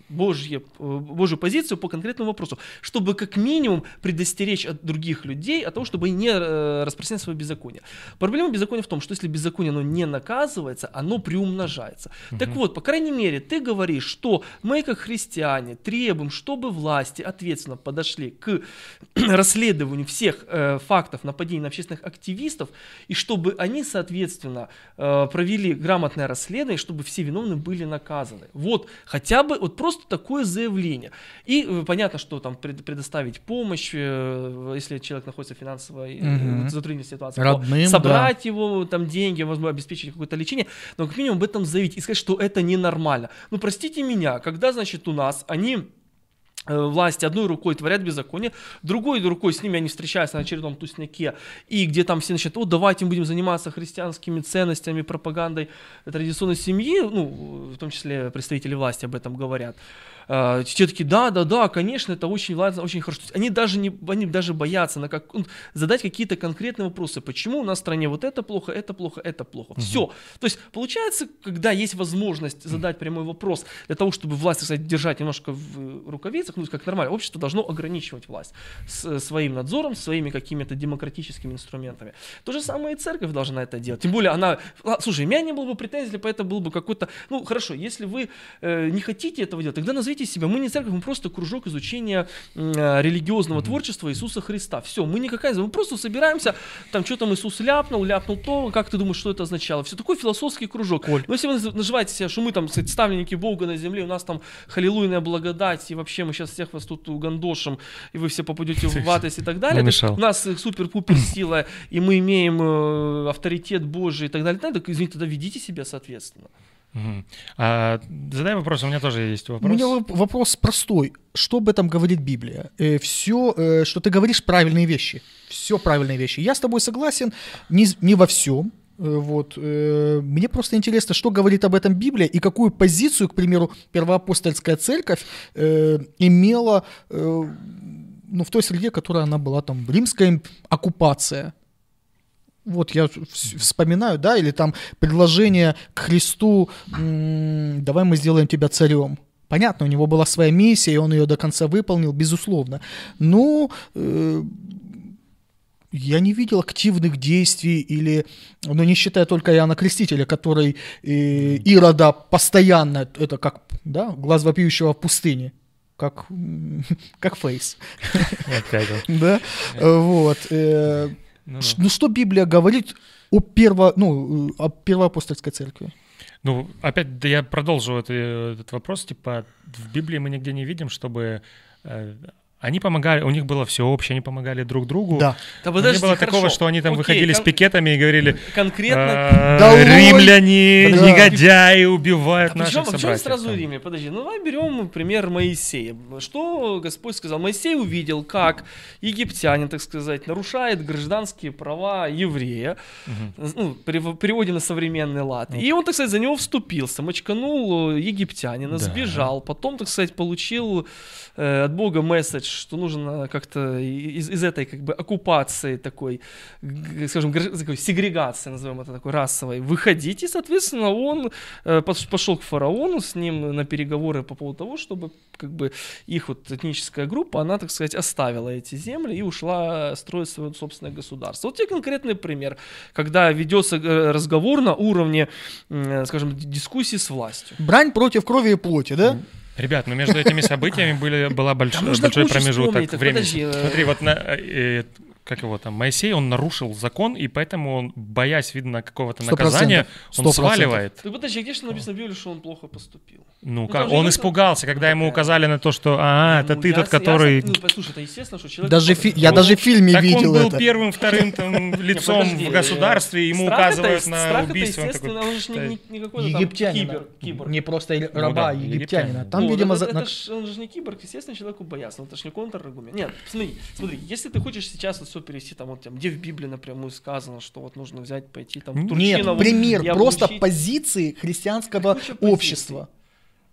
S1: Божье, э, Божью позицию по конкретному вопросу, чтобы как минимум предостеречь от других людей от того, чтобы не э, распространяли свое беззаконие. Проблема беззакония в том, что если беззаконие оно не наказывается, оно приумножается. Угу. Так вот, по крайней мере, ты говоришь, что мы как христиане требуем, чтобы власти ответственно подошли к расследованию всех э, фактов нападений на общественных активистов, и чтобы они, соответственно, э, провели грамотное расследование, чтобы все виновные были наказаны. Вот, хотя бы вот просто такое заявление. И э, понятно, что там пред, предоставить помощь, э, если человек находится в финансовой угу. затруднительной ситуации,
S3: Родным,
S1: собрать
S3: да.
S1: его там деньги, возможно, обеспечить какое-то лечение, но как минимум об этом заявить и сказать, что это ненормально. Ну, простите меня, когда, значит, у нас они Э, власти одной рукой творят беззаконие, другой рукой с ними они встречаются на очередном тусняке, и где там все начинают, вот давайте мы будем заниматься христианскими ценностями, пропагандой традиционной семьи, ну, в том числе представители власти об этом говорят. Э, те такие, да, да, да, конечно, это очень ладно, очень хорошо. Они даже, не, они даже боятся на как, ну, задать какие-то конкретные вопросы, почему у нас в стране вот это плохо, это плохо, это плохо. Угу. Все. То есть получается, когда есть возможность задать прямой вопрос для того, чтобы власть, кстати, держать немножко в рукавицах, ну, как нормально, общество должно ограничивать власть с своим надзором, своими какими-то демократическими инструментами. То же самое и церковь должна это делать. Тем более она, слушай, у меня не было бы претензий, если бы это был бы какой-то, ну, хорошо, если вы э, не хотите этого делать, тогда назовите назовите себя, мы не церковь, мы просто кружок изучения э, религиозного mm-hmm. творчества Иисуса Христа. Все, мы никакая, мы просто собираемся, там что там Иисус ляпнул, ляпнул то, как ты думаешь, что это означало? Все такой философский кружок. Коль. Но если вы наживаете себя, что мы там, кстати, ставленники Бога на земле, у нас там халилуйная благодать, и вообще мы сейчас всех вас тут угандошим, и вы все попадете в адес и так далее. У нас супер-пупер сила, и мы имеем э, авторитет Божий и так далее. Так, извините, тогда ведите себя соответственно.
S2: Угу. А, задай вопрос, у меня тоже есть вопрос.
S3: У меня вопрос простой. Что об этом говорит Библия? Э, все, э, что ты говоришь, правильные вещи. Все правильные вещи. Я с тобой согласен не, не во всем. Э, вот. Э, мне просто интересно, что говорит об этом Библия и какую позицию, к примеру, первоапостольская церковь э, имела э, ну, в той среде, которая она была там, римская оккупация вот я вспоминаю, да, или там предложение к Христу, давай мы сделаем тебя царем. Понятно, у него была своя миссия, и он ее до конца выполнил, безусловно. Но э, я не видел активных действий или, ну не считая только Иоанна Крестителя, который э, Ирода постоянно, это как, да, глаз вопиющего в пустыне, как, как фейс. Да, вот. Э, ну, да. ну что Библия говорит о, перво, ну, о первоапостольской церкви?
S2: Ну, опять я продолжу это, этот вопрос. Типа, в Библии мы нигде не видим, чтобы э, они помогали, у них было все общее, они помогали друг другу.
S3: Да.
S2: да подожди, не было хорошо. такого, что они там Окей, выходили кон- с пикетами и говорили,
S1: конкретно
S2: «А, да, римляне, да. негодяи убивают а наших почему, собратьев.
S1: сразу там. римляне? Подожди, ну давай берем пример Моисея. Что Господь сказал? Моисей увидел, как египтянин, так сказать, нарушает гражданские права еврея, угу. ну, переводе на современный лад. Вот. И он, так сказать, за него вступился, мочканул египтянина, да. сбежал, потом, так сказать, получил э, от Бога месседж, что нужно как-то из, из этой как бы оккупации такой, скажем, такой сегрегации, назовем это такой расовой, выходить, и, соответственно, он э, пошел к фараону с ним на переговоры по поводу того, чтобы как бы их вот этническая группа, она, так сказать, оставила эти земли и ушла строить свое собственное государство. Вот тебе конкретный пример, когда ведется э, разговор на уровне, скажем, дискуссии с властью.
S3: Брань против крови и плоти, да?
S2: Ребят, ну между этими событиями были, была больш... большой промежуток времени. Подожди, э, Смотри, вот на, э, как его там, Моисей, он нарушил закон, и поэтому он, боясь, видно, какого-то наказания, он сваливает.
S1: Так подожди, где же написано в Библии, что он плохо поступил?
S2: Ну, ну как, он испугался, когда ему указали на то, что, а, это ну, ты тот, который...
S1: Ну, послушай, это естественно, что человек...
S3: Даже фи... Я даже в фильме так видел
S2: он был это. первым, вторым там, лицом в государстве, ему указывают на убийство.
S1: Страх это, естественно, он же не какой-то
S3: Египтянина. Не просто раба, египтянина. Там, видимо...
S1: Он же не киборг, естественно, человеку боялся. Это же не контраргумент. Нет, смотри, смотри, если ты хочешь сейчас все перевести, там, вот, там, где в Библии напрямую сказано, что вот нужно взять, пойти там в
S3: Нет, пример просто позиции христианского общества.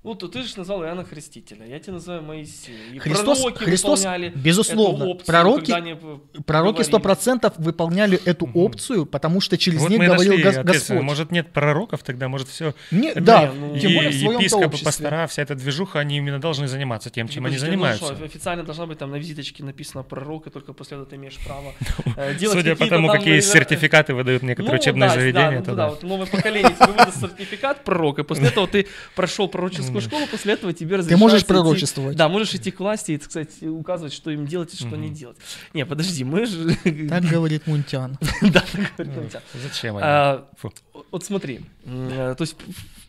S1: Ну, то ты же назвал Иоанна Христителя, я тебя называю Моисея. И
S3: Христос,
S1: пророки
S3: Христос
S1: выполняли
S3: безусловно,
S1: эту опцию,
S3: пророки,
S1: они, э,
S3: пророки сто процентов выполняли эту опцию, потому что через
S2: Вот
S3: них говорил
S2: нашли.
S3: Господь.
S2: Может, нет пророков тогда, может, все.
S3: Не, да,
S1: ну,
S3: тем более в своем
S2: епископы, пастора, вся эта движуха, они именно должны заниматься тем, чем они
S1: ну
S2: занимаются.
S1: что, официально должна быть там на визиточке написано пророк, и только после этого ты имеешь право э, делать
S2: Судя по тому,
S1: там,
S2: какие
S1: наверное,
S2: сертификаты выдают некоторые
S1: Ну,
S2: учебные
S1: да,
S2: заведения,
S1: да,
S2: то
S1: ну,
S2: да.
S1: да, вот новое поколение тебе выдаст сертификат пророка, после этого ты прошел пророческую школу, после этого тебе разрешается
S3: можешь
S1: идти-
S3: пророчествовать.
S1: Да, можешь идти к власти и, сказать, указывать, что им делать и что не делать. Не, подожди, мы же...
S3: Так говорит Мунтян.
S1: Да, так говорит
S2: Ну,
S1: Митя.
S2: Зачем они?
S1: А. Вот смотри, э, то есть,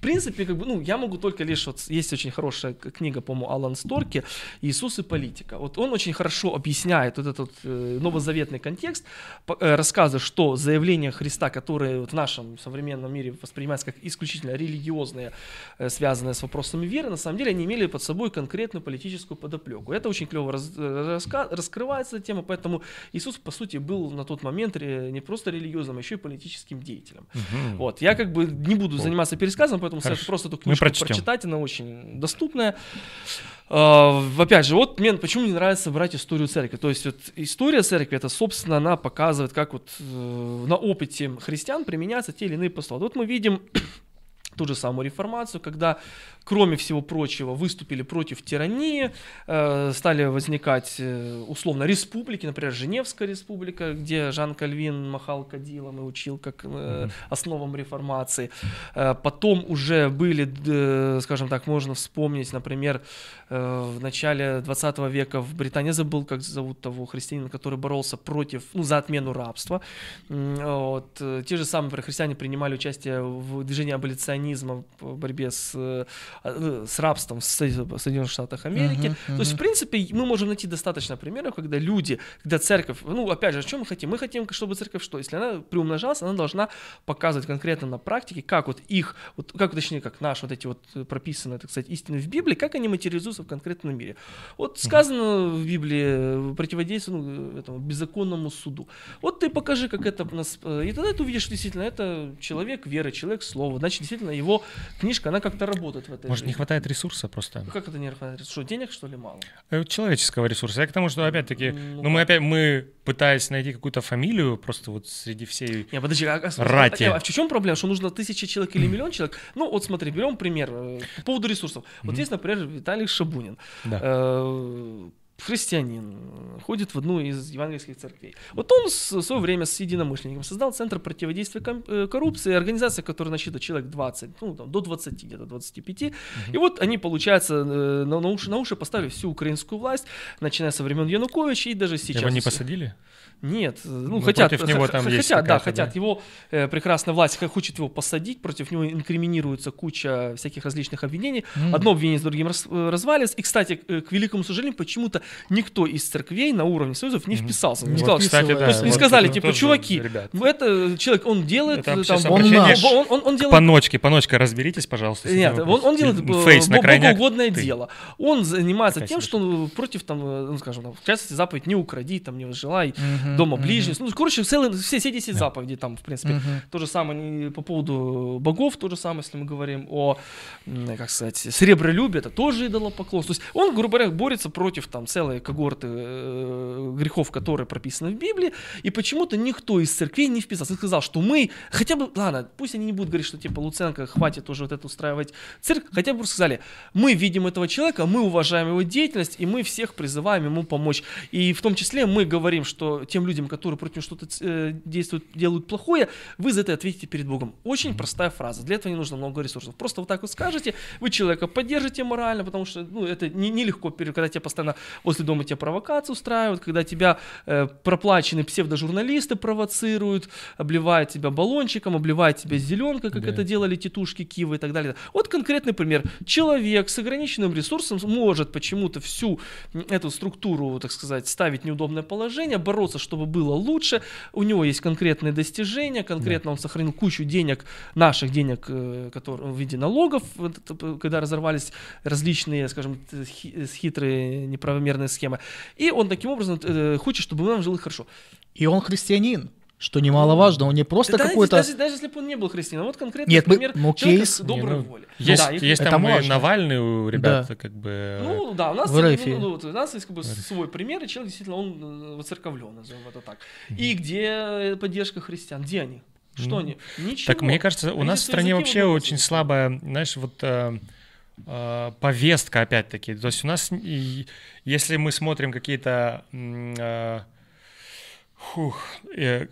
S1: принципе, как бы, ну, я могу только лишь, вот есть очень хорошая книга, по-моему, Алан Сторки «Иисус и политика». Вот он очень хорошо объясняет вот этот э, новозаветный контекст, э, рассказывая, что заявления Христа, которые вот в нашем современном мире воспринимаются как исключительно религиозные, э, связанные с вопросами веры, на самом деле они имели под собой конкретную политическую подоплеку. Это очень клево раз- раска- раскрывается эта тема, поэтому Иисус, по сути, был на тот момент не просто религиозным, а еще и политическим деятелем.
S2: Мгм.
S1: Вот, я как бы не буду заниматься пересказом, поэтому
S2: Хорошо.
S1: советую просто эту книжку прочитать, она очень доступная. А, Опять же, вот мне почему мне нравится брать историю церкви. То есть вот история церкви, это, собственно, она показывает, как вот э, на опыте христиан применяются те или иные постулаты. Вот мы видим ту же самую реформацию, когда, кроме всего прочего, выступили против тирании, э, стали возникать э, условно республики, например, Женевская республика, где Жан Кальвин махал кадилом и учил как э, основам реформации. Э, потом уже были, скажем так, можно вспомнить, например, э, в начале 20 века в Британии, забыл, как зовут того христианина, который боролся против, ну, за отмену рабства. Вот. Те же самые например, христиане принимали участие в движении аболиционизма в борьбе с, э, э, с рабством в Со- в Соединенных Штатах Америки.
S3: Мгм,
S1: То есть, в принципе, мы можем найти достаточно примеров, когда люди, когда церковь, ну, опять же, что мы хотим? Мы хотим, чтобы церковь что? Если она приумножалась, она должна показывать конкретно на практике, как вот их, вот, как, точнее, как наши вот эти вот э, прописанные, так сказать, истины в Библии, как они материализуются в конкретном мире. Вот сказано в Библии противодействие ну, этому беззаконному суду. Вот ты покажи, как это у нас... И тогда ты увидишь, что действительно, это человек веры, человек слова. Значит, действительно, его книжка, она как-то работает в этой
S2: Может, не
S1: жизни.
S2: хватает ресурса просто?
S1: Ну, Как это не хватает? Что, денег, что ли, мало?
S2: Э, Человеческого ресурса. Я к тому, что опять-таки,
S1: Ну,
S2: ну мы опять, мы пытаясь найти какую-то фамилию, просто вот среди всей...
S1: Не, подожди, а, а-
S2: Рати.
S1: а в чем проблема? Что нужно тысяча человек или миллион человек? Ну, вот смотри, берем пример э, по поводу ресурсов. Вот есть, например, Виталий Шабунин.
S2: Да.
S1: Э, христианин, ходит в одну из евангельских церквей. Вот он в свое время с единомышленником создал Центр противодействия э, коррупции, организация, которая насчитывает человек 20, ну, там, до 20, где-то 25. И вот они, получается, э, на, на уши, на уши поставили всю украинскую власть, начиная со времен Януковича и даже сейчас.
S2: Его не посадили?
S1: Нет, э, ну,
S2: Ну,
S1: хотят,
S2: против него
S1: х-
S2: там
S1: х-
S2: есть
S1: хотят, да, хотят.
S2: да?
S1: Его э, прекрасная власть хочет его посадить, против него инкриминируется куча всяких различных обвинений.
S3: М.
S1: Одно обвинение с другим раз- э, развалится. И, кстати, к, э, к великому сожалению, почему-то никто из церквей на уровне союзов не вписался. Не
S3: Вот,
S1: сказал,
S3: кстати,
S1: то
S3: да,
S1: не
S3: вот
S1: сказали, типа, чуваки,
S2: ребят.
S1: это человек, он делает,
S2: Это
S1: э, там, он,
S3: к-
S1: он, он, он делает
S2: Паночки, паночка, разберитесь, пожалуйста.
S1: нет, он, он делает б-
S2: Фейс крайняк.
S1: богоугодное
S2: ты.
S1: дело. Он занимается тем,
S2: себе
S1: что он против, там, э, ну, скажем, там, в частности, заповедь не укради, там, не возжелай,
S3: Мгм,
S1: дома
S3: мгм.
S1: ближних. Ну, короче, целые, все, все 10 заповедей там, в принципе.
S3: Мгм.
S1: То же самое по поводу богов, то же самое, если мы говорим о, как сказать, серебролюбии, это тоже идолопоклонство. То есть он, грубо говоря, борется против там целой когорты э, грехов, которые прописаны в Библии, и почему-то никто из церквей не вписался. Он сказал, что мы, хотя бы, ладно, пусть они не будут говорить, что типа Луценко, хватит уже вот это устраивать церковь, хотя бы просто сказали, мы видим этого человека, мы уважаем его деятельность, и мы всех призываем ему помочь. И в том числе мы говорим, что тем людям, которые против него что-то э, действуют, делают плохое, вы за это ответите перед Богом. Очень простая фраза. Для этого не нужно много ресурсов. Просто вот так вот скажете, вы человека поддержите морально, потому что ну, это не- нелегко, пере- когда тебя постоянно возле дома тебя провокации устраивают, когда тебя э, проплаченные псевдожурналисты провоцируют, обливают тебя баллончиком, обливают тебя зеленкой, как
S2: Да.
S1: это делали тетушки Киева и так далее. Вот конкретный пример. Человек с ограниченным ресурсом может почему-то всю эту структуру, так сказать, ставить в неудобное положение, бороться, чтобы было лучше. У него есть конкретные достижения, конкретно он сохранил кучу денег, наших денег, э, которые в виде налогов, когда разорвались различные, скажем, хитрые неправомерные схемы. И он таким образом э, хочет, чтобы нам жилось хорошо.
S3: И он христианин. Что немаловажно, он не просто
S1: Да,
S3: какой-то...
S1: даже, даже если бы он не был христианином, вот конкретно
S3: Нет, мы-
S1: пример
S3: ну, кейс-
S1: доброй
S2: Не, ну,
S1: волей.
S2: Есть,
S1: Да, и-
S2: есть
S3: это
S2: там и
S3: важно.
S2: Навальный у ребят, как бы...
S1: Ну да, у нас, ну, ну, вот у нас есть как бы свой пример, и человек действительно он э, воцерковлен, назовем это так. И где поддержка христиан? Где они? Что
S2: Ну,
S1: они? Ничего.
S2: Так мне кажется, у
S1: Они
S2: нас в стране вообще очень слабая, знаешь, вот э, э, повестка опять-таки. То есть у нас, и- если мы смотрим какие-то... э, фух, э,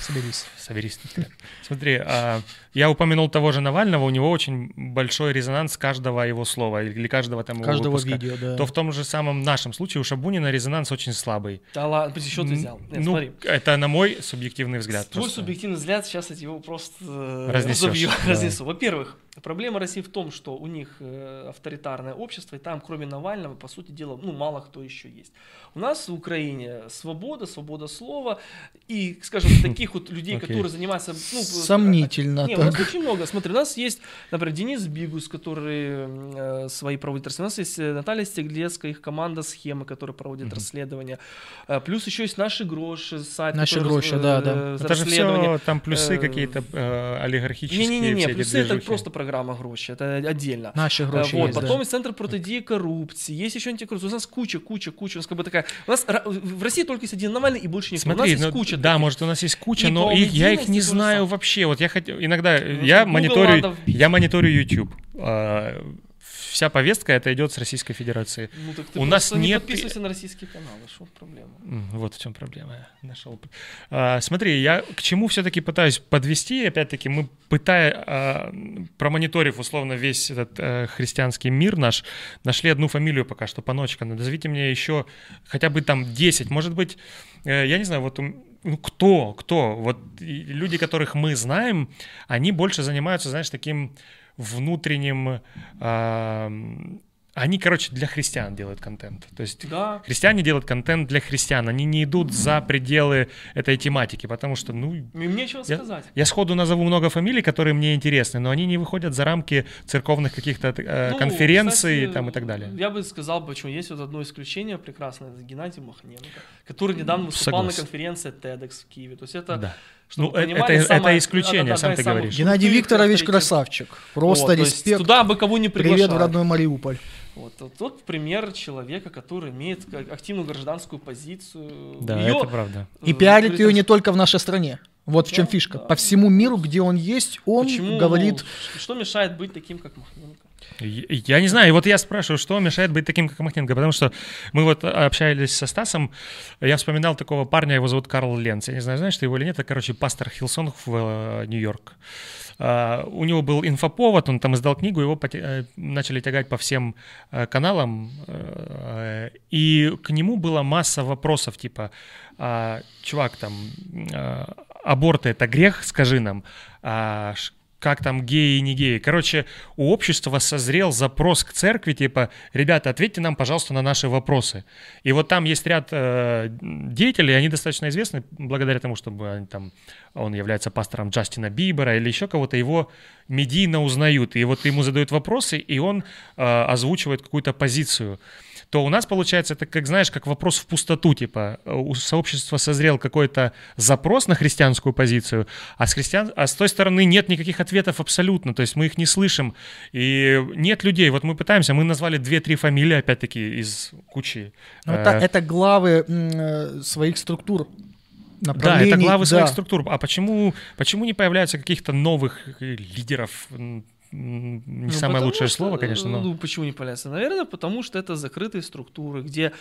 S3: Соберись.
S2: соберись. Смотри, а, я упомянул того же Навального, у него очень большой резонанс каждого его слова или каждого там его
S3: Каждого
S2: выпуска.
S3: видео, да.
S2: То в том же самом нашем случае у Шабунина резонанс очень слабый.
S1: Да ладно, что ты взял? Нет,
S2: ну,
S1: смотри.
S2: это на мой субъективный взгляд.
S1: Твой
S2: просто.
S1: субъективный взгляд, сейчас я его просто э, разобью,
S2: да.
S1: разнесу. Во-первых, проблема России в том, что у них э, авторитарное общество, и там, кроме Навального, по сути дела, ну, мало кто еще есть. У нас в Украине свобода, свобода слова, и, скажем, таких вот людей, которые занимаются... Ну,
S3: Сомнительно
S1: Не, у нас очень много. Смотри, у нас есть, например, Денис Бигус, который э, свои проводит расследования. У нас есть э, Наталья Стеглецкая, их команда «Схемы», которая проводит расследования. Э, плюс еще есть «Наши гроши», сайт,
S3: «Наши гроши»,
S1: э,
S3: да, да.
S2: Это же все там плюсы
S1: Э,
S2: какие-то э, олигархические.
S1: Не-не-не, плюсы это просто программа «Гроши», это отдельно.
S3: Наши
S1: Э,
S3: гроши
S1: вот,
S3: есть, да.
S1: потом есть центр протидии коррупции, есть еще антикоррупция. У нас куча, куча, куча. У нас как бы такая. У нас в России только есть один Навальный и больше никто. у нас
S2: Смотри,
S1: есть
S2: ну,
S1: куча.
S2: да, может у нас есть куча, но их, я их не знаю вообще. Вот я хотел, иногда
S1: Ну,
S2: я
S1: Google
S2: мониторю,
S1: надо
S2: я мониторю YouTube. А, Вся повестка это идет с Российской Федерации.
S1: Ну, так ты
S2: у нас
S1: не
S2: нет-
S1: подписывайся на российские каналы, что проблема?
S2: Вот в чем проблема. Нашел. А, смотри, я к чему все-таки пытаюсь подвести. Опять-таки, мы пытая, а, промониторив условно весь этот э, христианский мир наш, нашли одну фамилию пока что, Паночка. Назовите мне еще хотя бы там 10. Может быть, э, я не знаю, вот ну, кто, кто? Вот люди, которых мы знаем, они больше занимаются, знаешь, таким внутренним... они, короче, для христиан делают контент. То есть
S1: Да.
S2: Христиане делают контент для христиан, они не идут за пределы этой тематики, потому что, ну,
S1: Мне нечего
S2: я,
S1: сказать.
S2: я сходу назову много фамилий, которые мне интересны, но они не выходят за рамки церковных каких-то э,
S1: Ну,
S2: конференций
S1: кстати,
S2: там и так далее.
S1: Я бы сказал, почему есть вот одно исключение прекрасное, это Геннадий Махненко, который недавно выступал
S2: Согласен.
S1: на конференции TEDx в Киеве. То есть это,
S2: Да.
S1: чтобы
S2: Ну, э- это-
S1: самое-
S2: это исключение,
S1: одна-
S2: сам
S1: одна
S2: ты говоришь.
S3: Геннадий Викторович красавчик. Просто
S1: Вот,
S3: респект.
S1: Туда бы кого не
S3: Привет в
S1: приглашали.
S3: родной Мариуполь.
S1: Вот, вот пример человека, который имеет активную гражданскую позицию.
S2: Да,
S1: Её,
S2: это правда.
S3: И
S1: э,
S3: пиарит
S1: при
S3: ее не только в нашей стране. Вот в чем
S1: Да,
S3: фишка.
S1: да.
S3: По всему миру, где он есть, он
S1: Почему,
S3: говорит...
S1: ну, что мешает быть таким, как Махненко?
S2: Я не знаю, и вот я спрашиваю, что мешает быть таким, как Махненко, потому что мы вот общались со Стасом, я вспоминал такого парня, его зовут Карл Ленц, я не знаю, знаешь ты его или нет, это, короче, пастор Хилсон в э, Нью-Йорк. А, у него был инфоповод, он там издал книгу, его э, начали тягать по всем э, каналам, и к нему была масса вопросов, типа, а, чувак, там, аборты это грех, скажи нам, а, как там геи и не геи. Короче, у общества созрел запрос к церкви, типа, ребята, ответьте нам, пожалуйста, на наши вопросы. И вот там есть ряд э, деятелей, они достаточно известны благодаря тому, что они там, он является пастором Джастина Бибера или еще кого-то, его медийно узнают. И вот ему задают вопросы, и он э, озвучивает какую-то позицию то у нас получается это, как знаешь, как вопрос в пустоту, типа у сообщества созрел какой-то запрос на христианскую позицию, а с, христиан... а с той стороны нет никаких ответов абсолютно, то есть мы их не слышим, и нет людей, вот мы пытаемся, мы назвали 2-3 фамилии, опять-таки, из кучи.
S3: Ну, это,
S2: э,
S3: это главы э, своих структур.
S2: Да, это главы своих
S3: да.
S2: структур. А почему, почему не появляется каких-то новых э, лидеров? Не
S1: Ну,
S2: самое лучшее
S1: что,
S2: слово, конечно, но...
S1: Ну, почему не появляется? Наверное, потому что это закрытые структуры, где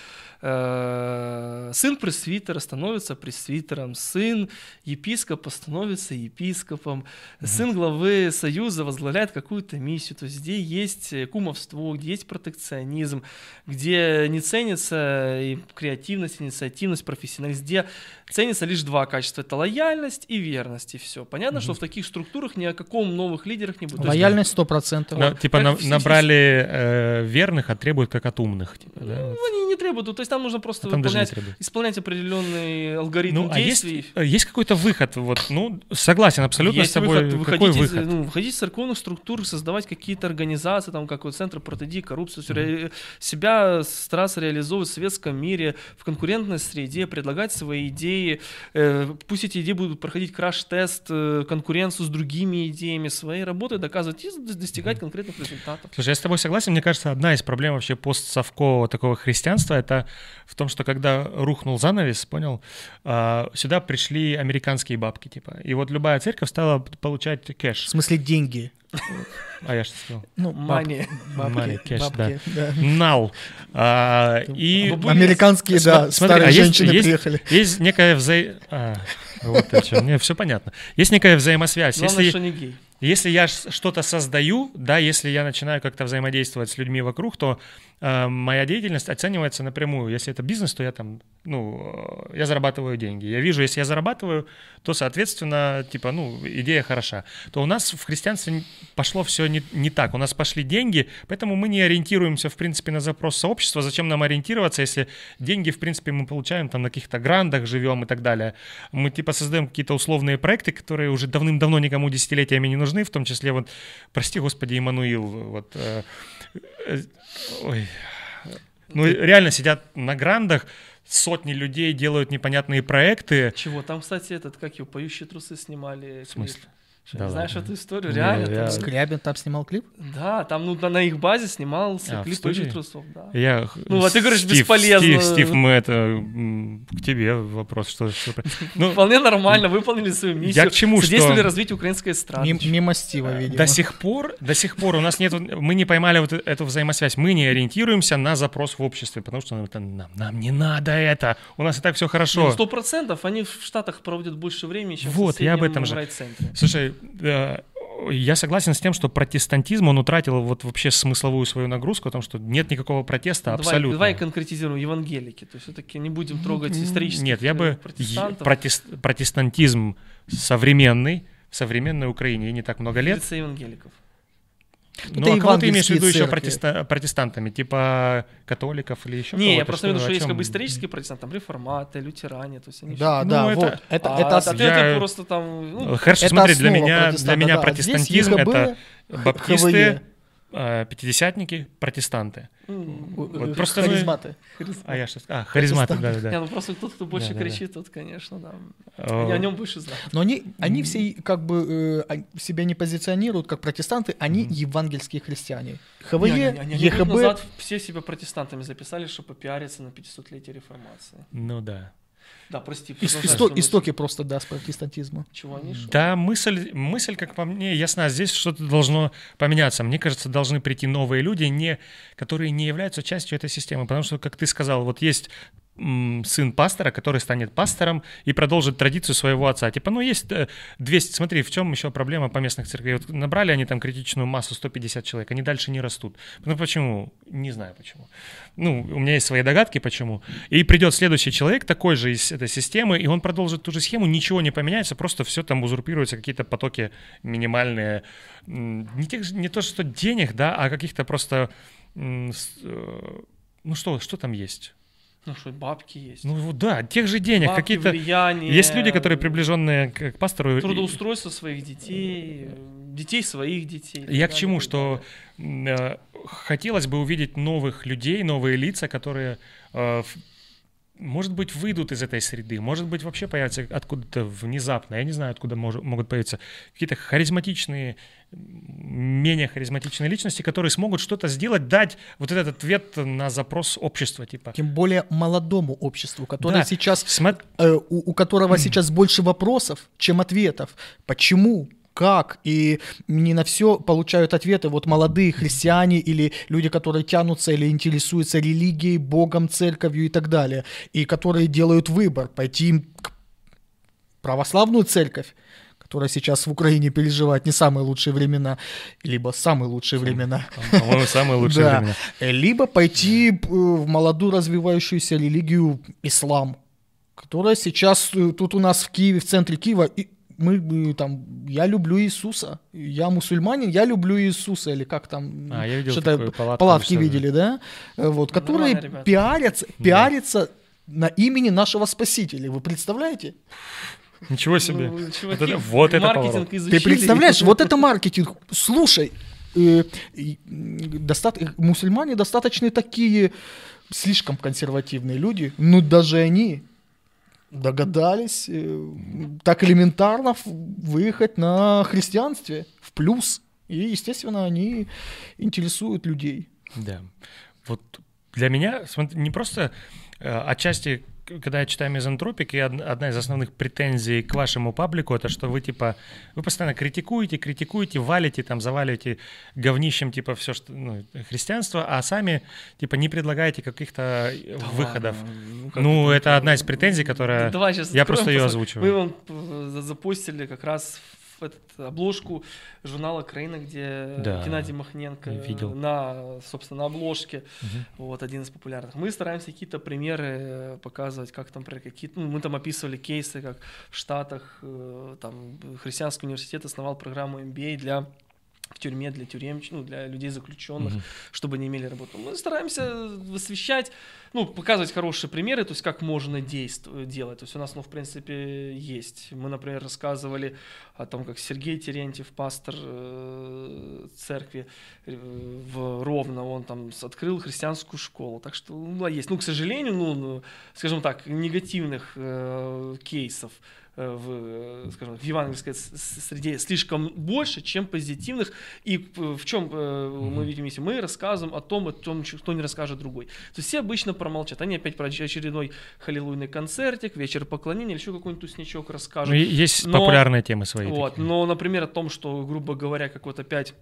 S1: э, сын пресвитера становится пресвитером, сын епископа становится епископом, сын главы союза возглавляет какую-то миссию. То есть где есть кумовство, где есть протекционизм, где не ценится и креативность, инициативность, профессионализм, где ценится лишь два качества. Это лояльность и верность, и все. Понятно, что в таких структурах ни о каком новых лидерах не будет.
S3: Лояльность Лояльность 100%.
S2: На- типа на- набрали э, верных, а требуют как от умных. типа, да?
S1: Ну, они не требуют, то есть там нужно просто
S2: А там
S1: выполнять, исполнять определенный алгоритм
S2: Ну, а есть,
S1: действий.
S2: э, есть какой-то выход? Вот, ну, согласен абсолютно
S1: Есть
S2: с тобой.
S1: выход,
S2: Какой
S1: выходить, из,
S2: выход?
S1: ну, выходить из церковных структур, создавать какие-то организации, там, как вот Центр протидии, коррупцию, всё ре- себя стараться реализовывать в советском мире, в конкурентной среде, предлагать свои идеи. Э, пусть эти идеи будут проходить краш-тест, э, конкуренцию с другими идеями, своей работой доказывать и с- достигать конкретных результатов.
S2: Слушай, я с тобой согласен. Мне кажется, одна из проблем вообще постсовкового такого христианства это в том, что когда рухнул занавес, понял, а, сюда пришли американские бабки, типа. И вот любая церковь стала получать
S3: В
S2: кэш.
S3: смысле деньги.
S2: А я что сказал?
S3: Ну,
S1: Money.
S2: Money, cash,
S3: да.
S2: Нал. А, и
S3: Американские, да, старые
S2: а
S3: женщины
S2: есть-
S3: приехали.
S2: есть некая взаи... а, вот о чем. Мне все понятно. Есть некая взаимосвязь.
S1: Главное,
S2: Если,
S1: что не гей.
S2: Если я что-то создаю, да, если я начинаю как-то взаимодействовать с людьми вокруг, то моя деятельность оценивается напрямую. Если это бизнес, то я там, ну, э, я зарабатываю деньги. Я вижу, если я зарабатываю, то, соответственно, типа, ну, идея хороша. То у нас в христианстве пошло все не, не так. У нас пошли деньги, поэтому мы не ориентируемся, в принципе, на запрос сообщества. Зачем нам ориентироваться, если деньги, в принципе, мы получаем там на каких-то грандах, живем и так далее. Мы, типа, создаем какие-то условные проекты, которые уже давным-давно никому десятилетиями не нужны, в том числе, вот, прости, господи, Иммануил, вот, э, э, ой, ну, реально сидят на грандах, сотни людей делают непонятные проекты.
S1: Чего? Там, кстати, этот, как его, поющие трусы снимали.
S2: В смысле?
S1: клип. Что,
S2: Да
S1: не знаешь
S2: ладно.
S1: эту историю?
S2: Не,
S1: Реально?
S2: я-
S1: там-
S3: Скрябин там снимал клип?
S1: Да, там ну, на, на их базе снимался
S2: А,
S1: клип поющих трусов, да.
S2: Я,
S1: Ну, а ты говоришь,
S2: Стив,
S1: бесполезно.
S2: Стив, Стив, мы это к тебе вопрос, что, что ну,
S1: Вполне нормально, выполнили свою миссию.
S2: Я к чему, что-
S1: Содействовали развитию украинской эстрады.
S3: Мим- Мимо Стива, видимо.
S2: До сих пор, до сих пор у нас нет, мы не поймали вот эту взаимосвязь, мы не ориентируемся на запрос в обществе, потому что это нам, нам не надо это, у нас и так все хорошо.
S1: Ну, Сто процентов. Они в Штатах проводят больше времени, чем
S2: Вот,
S1: в
S2: я об этом же. Слушай, я согласен с тем, что протестантизм, он утратил вот вообще смысловую свою нагрузку о том, что нет никакого протеста
S1: Давай-
S2: абсолютно.
S1: Давай, конкретизируем евангелики. То есть все-таки не будем трогать исторических
S2: Нет, я
S1: э,
S2: бы е- протест- протестантизм современный, в современной Украине не так много лет.
S1: Лица евангеликов.
S2: Ну, а кого ты имеешь в виду еще протеста- протестантами? Типа католиков или еще
S1: Не,
S2: кого-то?
S1: я просто имею в виду, что есть как бы исторические протестанты, там реформаты, лютеране, то есть они
S3: Да,
S2: Ну,
S3: да,
S2: это-
S3: вот. Это,
S1: а,
S3: это
S1: а ты,
S2: я-
S1: просто там... ну,
S2: Хорошо,
S3: это
S2: смотри, для меня, для меня
S3: да.
S2: протестантизм это баптисты,
S3: ХВЕ.
S2: Пятидесятники, протестанты.
S1: м,
S2: Вот просто мы-
S3: Харизматы.
S2: А я что сказал? А, харизматы, да, да,
S1: Не,
S2: да.
S1: ну просто тот, кто больше
S2: Да, да,
S1: кричит, тот, конечно, да.
S2: О,
S1: Они о нем больше знают.
S3: Но они, они все как бы э, себя не позиционируют как протестанты, они евангельские христиане. ХВЕ,
S1: Не, они- они- они
S3: ЕХБ,
S1: назад все себя протестантами записали, чтобы попиариться на 500-летие реформации.
S2: Ну да.
S1: Да, прости,
S3: исто- истоки просто, да, протестантизма.
S1: Чего они?
S2: Да, мысль, мысль, как по мне, ясна. Здесь что-то должно поменяться. Мне кажется, должны прийти новые люди, не, которые не являются частью этой системы. Потому что, как ты сказал, вот есть сын пастора, который станет пастором и продолжит традицию своего отца. Типа, ну, есть э, 200... Смотри, в чем еще проблема по местных церквей? Вот набрали они там критичную массу 150 человек, они дальше не растут. Ну, почему? Не знаю почему. Ну, у меня есть свои догадки, почему. И придет следующий человек, такой же из этой системы, и он продолжит ту же схему, ничего не поменяется, просто все там узурпируется, какие-то потоки минимальные. Не, тех, же- не то, что денег, да, а каких-то просто... э, Ну что, что там есть?
S1: Ну что, бабки есть.
S2: Ну вот да, тех же денег,
S1: Бабки,
S2: какие-то...
S1: влияние,
S2: Есть люди, которые приближенные к, к пастору.
S1: Трудоустройство своих детей, детей своих детей.
S2: Я к чему, что э, хотелось бы увидеть новых людей, новые лица, которые, э, может быть, выйдут из этой среды, может быть, вообще появятся откуда-то внезапно, я не знаю, откуда мож- могут появиться какие-то харизматичные, менее харизматичные личности, которые смогут что-то сделать, дать вот этот ответ на запрос общества, типа.
S3: Тем более молодому обществу, которое
S2: Да.
S3: сейчас,
S2: Смо-
S3: э, у, у которого сейчас больше вопросов, чем ответов. Почему? Как? И не на все получают ответы вот молодые христиане или люди, которые тянутся или интересуются религией, Богом, церковью и так далее. И которые делают выбор пойти к православную церковь, которая сейчас в Украине переживает не самые лучшие времена, либо самые лучшие времена.
S2: По-моему, самые лучшие
S3: Да.
S2: времена.
S3: Э, Либо пойти э, в молодую развивающуюся религию ислам, которая сейчас э, тут у нас в Киеве, в центре Киева, и мы э, там, я люблю Иисуса, я мусульманин, я люблю Иисуса, или как там,
S2: А, я видел
S3: что-то
S2: палатку
S3: палатки
S2: себя.
S3: видели, да? Э, Вот, которые
S1: Нормально,
S3: пиарятся, пиарятся на имени нашего Спасителя, вы представляете?
S2: Ничего себе.
S1: Ну,
S2: Вот
S1: чуваки,
S2: это- вот это
S1: маркетинг
S2: поворот.
S3: Ты
S1: изучили.
S3: представляешь, вот это маркетинг. Слушай, э, доста- э, мусульмане достаточно такие слишком консервативные люди, ну даже они догадались э, так элементарно выехать на христианстве в плюс. И, естественно, они интересуют людей.
S2: Да. Вот для меня смотри, не просто э, отчасти, когда я читаю мизантропик, и од- одна из основных претензий к вашему паблику, это что вы типа, вы постоянно критикуете, критикуете, валите, там, заваливаете говнищем, типа, все, что, ну, христианство, а сами, типа, не предлагаете каких-то э, выходов.
S1: ладно, как
S2: Ну, это одна из претензий, которая...
S1: Давай сейчас
S2: я
S1: откроем,
S2: просто ее озвучиваю.
S1: Мы вам э, за- запустили как раз в этот, обложку журнала «Краина», где
S2: Да.
S1: Геннадий Махненко
S2: Видел.
S1: на, собственно, на обложке,
S2: Мгм.
S1: вот, один из популярных. Мы стараемся какие-то примеры э, показывать, как там, про какие ну, мы там описывали кейсы, как в Штатах, э, там, христианский университет основал программу MBA для в тюрьме для тюремщиков, ну, для людей заключенных,
S2: Мгм.
S1: чтобы они имели работу. Мы стараемся высвещать, ну, показывать хорошие примеры, то есть как можно действовать, делать. То есть у нас, ну, в принципе, есть. Мы, например, рассказывали о том, как Сергей Терентьев, пастор э, церкви э, в Ровно, он там открыл христианскую школу. Так что, ну, есть. Ну, к сожалению, ну, ну, скажем так, негативных э, кейсов в, э, скажем, в евангельской среде слишком больше, чем позитивных. И э, в чем мы видим, если мы рассказываем о том, о том, что не расскажет другой. То есть все обычно промолчат. Они опять про очередной халилуйный концертик, вечер поклонения или еще какой-нибудь тусничок
S2: Ну,
S1: расскажут.
S2: и есть
S1: Но-
S2: популярные темы свои.
S1: Вот,
S2: такие.
S1: но, например, о том, что, грубо говоря, как вот опять